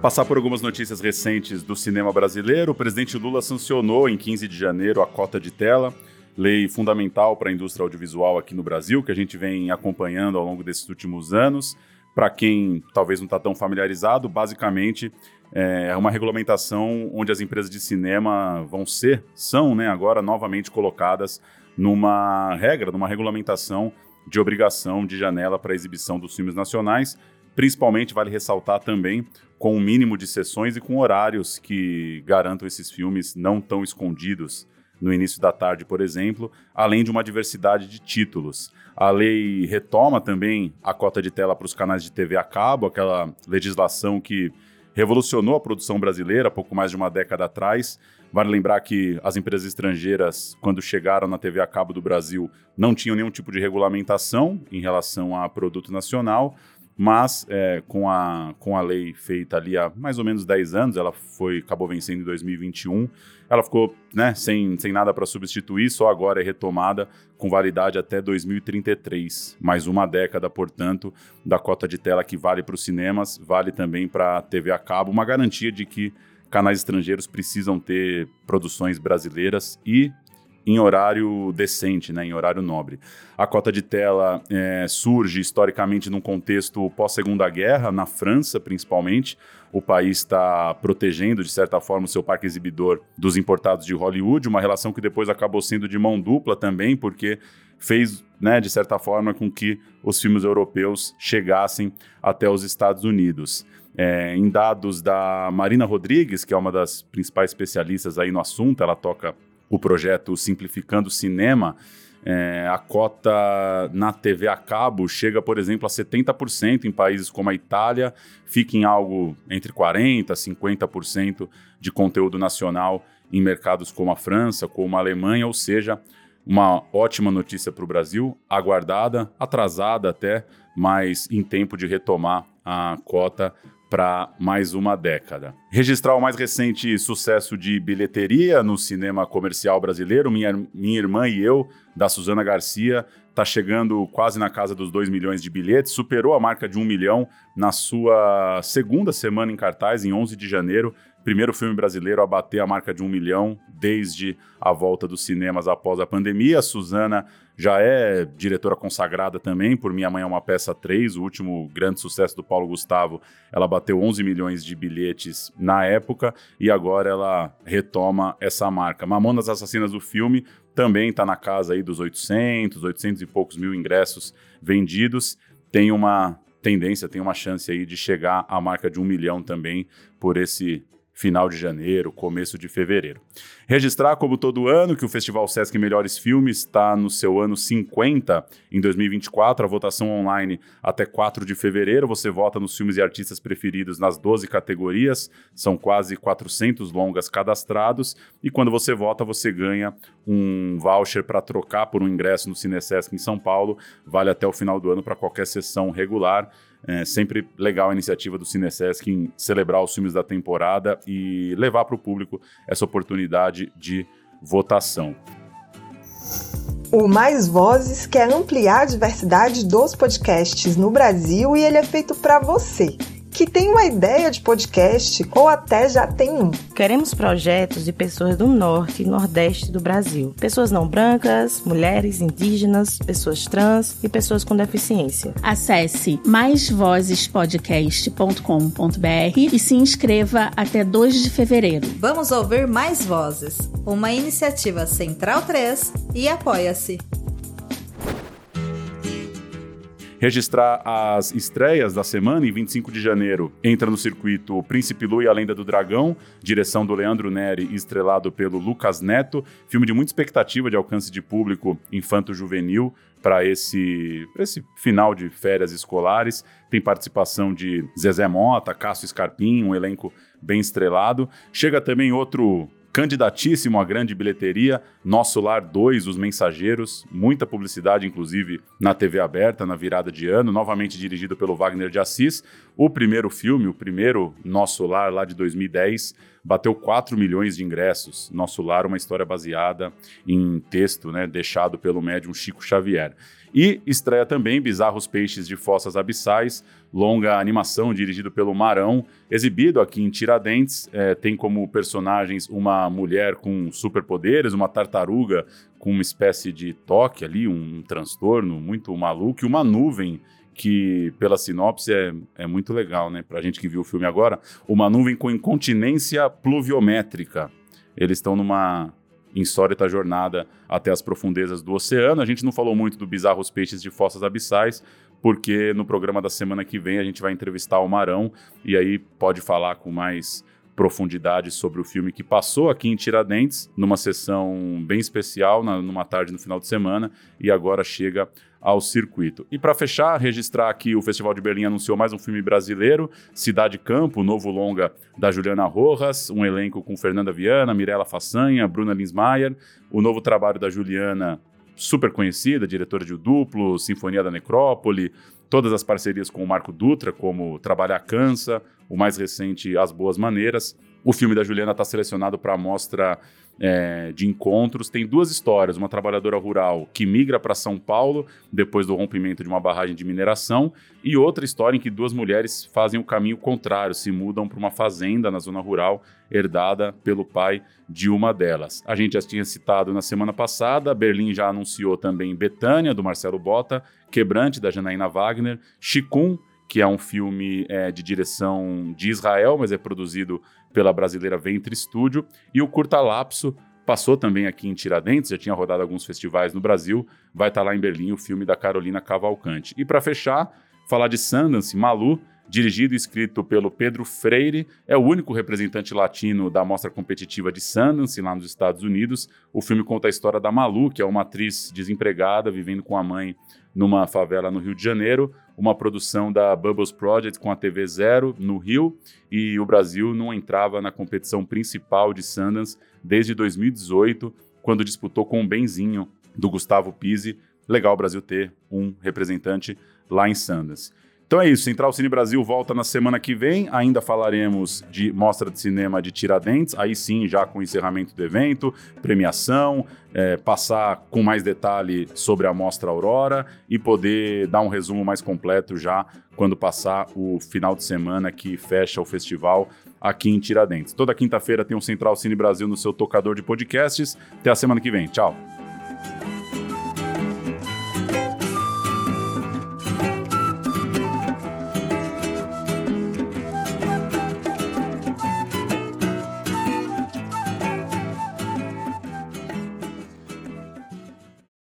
Passar por algumas notícias recentes do cinema brasileiro. O presidente Lula sancionou em 15 de janeiro a cota de tela, lei fundamental para a indústria audiovisual aqui no Brasil, que a gente vem acompanhando ao longo desses últimos anos. Para quem talvez não está tão familiarizado, basicamente é uma regulamentação onde as empresas de cinema vão ser, são né, agora novamente colocadas numa regra, numa regulamentação de obrigação de janela para exibição dos filmes nacionais. Principalmente vale ressaltar também com um mínimo de sessões e com horários que garantam esses filmes não tão escondidos no início da tarde, por exemplo, além de uma diversidade de títulos. A lei retoma também a cota de tela para os canais de TV a cabo, aquela legislação que revolucionou a produção brasileira pouco mais de uma década atrás. Vale lembrar que as empresas estrangeiras, quando chegaram na TV a cabo do Brasil, não tinham nenhum tipo de regulamentação em relação a produto nacional, mas é, com, a, com a lei feita ali há mais ou menos 10 anos, ela foi acabou vencendo em 2021, ela ficou né, sem, sem nada para substituir, só agora é retomada com validade até 2033. Mais uma década, portanto, da cota de tela que vale para os cinemas, vale também para a TV a cabo, uma garantia de que canais estrangeiros precisam ter produções brasileiras e em horário decente, né, em horário nobre. A cota de tela é, surge historicamente num contexto pós-segunda guerra, na França principalmente. O país está protegendo, de certa forma, o seu parque exibidor dos importados de Hollywood, uma relação que depois acabou sendo de mão dupla também, porque fez, né, de certa forma, com que os filmes europeus chegassem até os Estados Unidos. É, em dados da Marina Rodrigues, que é uma das principais especialistas aí no assunto, ela toca o projeto Simplificando Cinema, é, a cota na TV a cabo chega, por exemplo, a 70% em países como a Itália, fica em algo entre 40% a 50% de conteúdo nacional em mercados como a França, como a Alemanha, ou seja, uma ótima notícia para o Brasil, aguardada, atrasada até, mas em tempo de retomar a cota para mais uma década. Registrar o mais recente sucesso de bilheteria no cinema comercial brasileiro, Minha, Minha Irmã e Eu, da Suzana Garcia, está chegando quase na casa dos 2 milhões de bilhetes, superou a marca de 1 milhão na sua segunda semana em cartaz, em 11 de janeiro, primeiro filme brasileiro a bater a marca de um milhão desde a volta dos cinemas após a pandemia. A Suzana já é diretora consagrada também por Minha Mãe é uma Peça 3, o último grande sucesso do Paulo Gustavo. Ela bateu 11 milhões de bilhetes na época e agora ela retoma essa marca. Mamonas Assassinas do filme também está na casa aí dos 800, 800 e poucos mil ingressos vendidos. Tem uma tendência, tem uma chance aí de chegar à marca de um milhão também por esse final de janeiro, começo de fevereiro. Registrar, como todo ano, que o Festival Sesc Melhores Filmes está no seu ano 50 em 2024, a votação online até 4 de fevereiro. Você vota nos filmes e artistas preferidos nas 12 categorias, são quase 400 longas cadastrados. E quando você vota, você ganha um voucher para trocar por um ingresso no Cinesesc em São Paulo. Vale até o final do ano para qualquer sessão regular. É sempre legal a iniciativa do Cinesesc em celebrar os filmes da temporada e levar para o público essa oportunidade de votação. O Mais Vozes quer ampliar a diversidade dos podcasts no Brasil e ele é feito para você que tem uma ideia de podcast ou até já tem um. Queremos projetos de pessoas do norte e nordeste do Brasil. Pessoas não brancas, mulheres, indígenas, pessoas trans e pessoas com deficiência. Acesse maisvozespodcast.com.br e se inscreva até 2 de fevereiro. Vamos ouvir Mais Vozes, uma iniciativa Central 3 e apoia-se registrar as estreias da semana. Em 25 de janeiro, entra no circuito Príncipe Lu e a Lenda do Dragão, direção do Leandro Neri estrelado pelo Lucas Neto. Filme de muita expectativa de alcance de público infanto-juvenil para esse, esse final de férias escolares. Tem participação de Zezé Mota, Cássio Scarpim, um elenco bem estrelado. Chega também outro candidatíssimo à grande bilheteria, Nosso Lar 2, Os Mensageiros, muita publicidade, inclusive na TV aberta, na virada de ano, novamente dirigido pelo Wagner de Assis. O primeiro filme, o primeiro Nosso Lar, lá de 2010, bateu 4 milhões de ingressos. Nosso Lar, uma história baseada em texto né, deixado pelo médium Chico Xavier. E estreia também Bizarros Peixes de Fossas Abissais, longa animação dirigido pelo Marão, exibido aqui em Tiradentes. É, tem como personagens uma mulher com superpoderes, uma tartaruga com uma espécie de toque ali, um transtorno muito maluco, e uma nuvem que, pela sinopse, é, é muito legal, né? Pra gente que viu o filme agora, uma nuvem com incontinência pluviométrica. Eles estão numa insólita jornada até as profundezas do oceano. A gente não falou muito do Bizarros Peixes de Fossas Abissais, porque no programa da semana que vem a gente vai entrevistar o Marão e aí pode falar com mais profundidade sobre o filme que passou aqui em Tiradentes, numa sessão bem especial, na, numa tarde no final de semana, e agora chega ao circuito. E para fechar, registrar aqui o Festival de Berlim anunciou mais um filme brasileiro, Cidade Campo, novo longa da Juliana Rojas, um elenco com Fernanda Viana, Mirella Façanha, Bruna Linsmaier, o novo trabalho da Juliana, super conhecida, diretora de O Duplo, Sinfonia da Necrópole, todas as parcerias com o Marco Dutra, como Trabalhar Cansa, o mais recente As Boas Maneiras. O filme da Juliana está selecionado para a mostra é, de encontros. Tem duas histórias: uma trabalhadora rural que migra para São Paulo depois do rompimento de uma barragem de mineração, e outra história em que duas mulheres fazem o caminho contrário, se mudam para uma fazenda na zona rural herdada pelo pai de uma delas. A gente já tinha citado na semana passada, Berlim já anunciou também Betânia, do Marcelo Bota, Quebrante, da Janaína Wagner, Chikun, que é um filme é, de direção de Israel, mas é produzido pela brasileira Ventre Studio, e o Curta Lapso passou também aqui em Tiradentes, já tinha rodado alguns festivais no Brasil, vai estar tá lá em Berlim o filme da Carolina Cavalcante. E para fechar, falar de Sundance, Malu, dirigido e escrito pelo Pedro Freire, é o único representante latino da mostra competitiva de Sundance, lá nos Estados Unidos. O filme conta a história da Malu, que é uma atriz desempregada, vivendo com a mãe numa favela no Rio de Janeiro, uma produção da Bubbles Project com a TV Zero no Rio, e o Brasil não entrava na competição principal de Sundance desde 2018, quando disputou com o Benzinho, do Gustavo Pise. Legal o Brasil ter um representante lá em Sundance. Então é isso, Central Cine Brasil volta na semana que vem. Ainda falaremos de mostra de cinema de Tiradentes, aí sim, já com o encerramento do evento, premiação, é, passar com mais detalhe sobre a mostra Aurora e poder dar um resumo mais completo já quando passar o final de semana que fecha o festival aqui em Tiradentes. Toda quinta-feira tem um Central Cine Brasil no seu tocador de podcasts. Até a semana que vem. Tchau.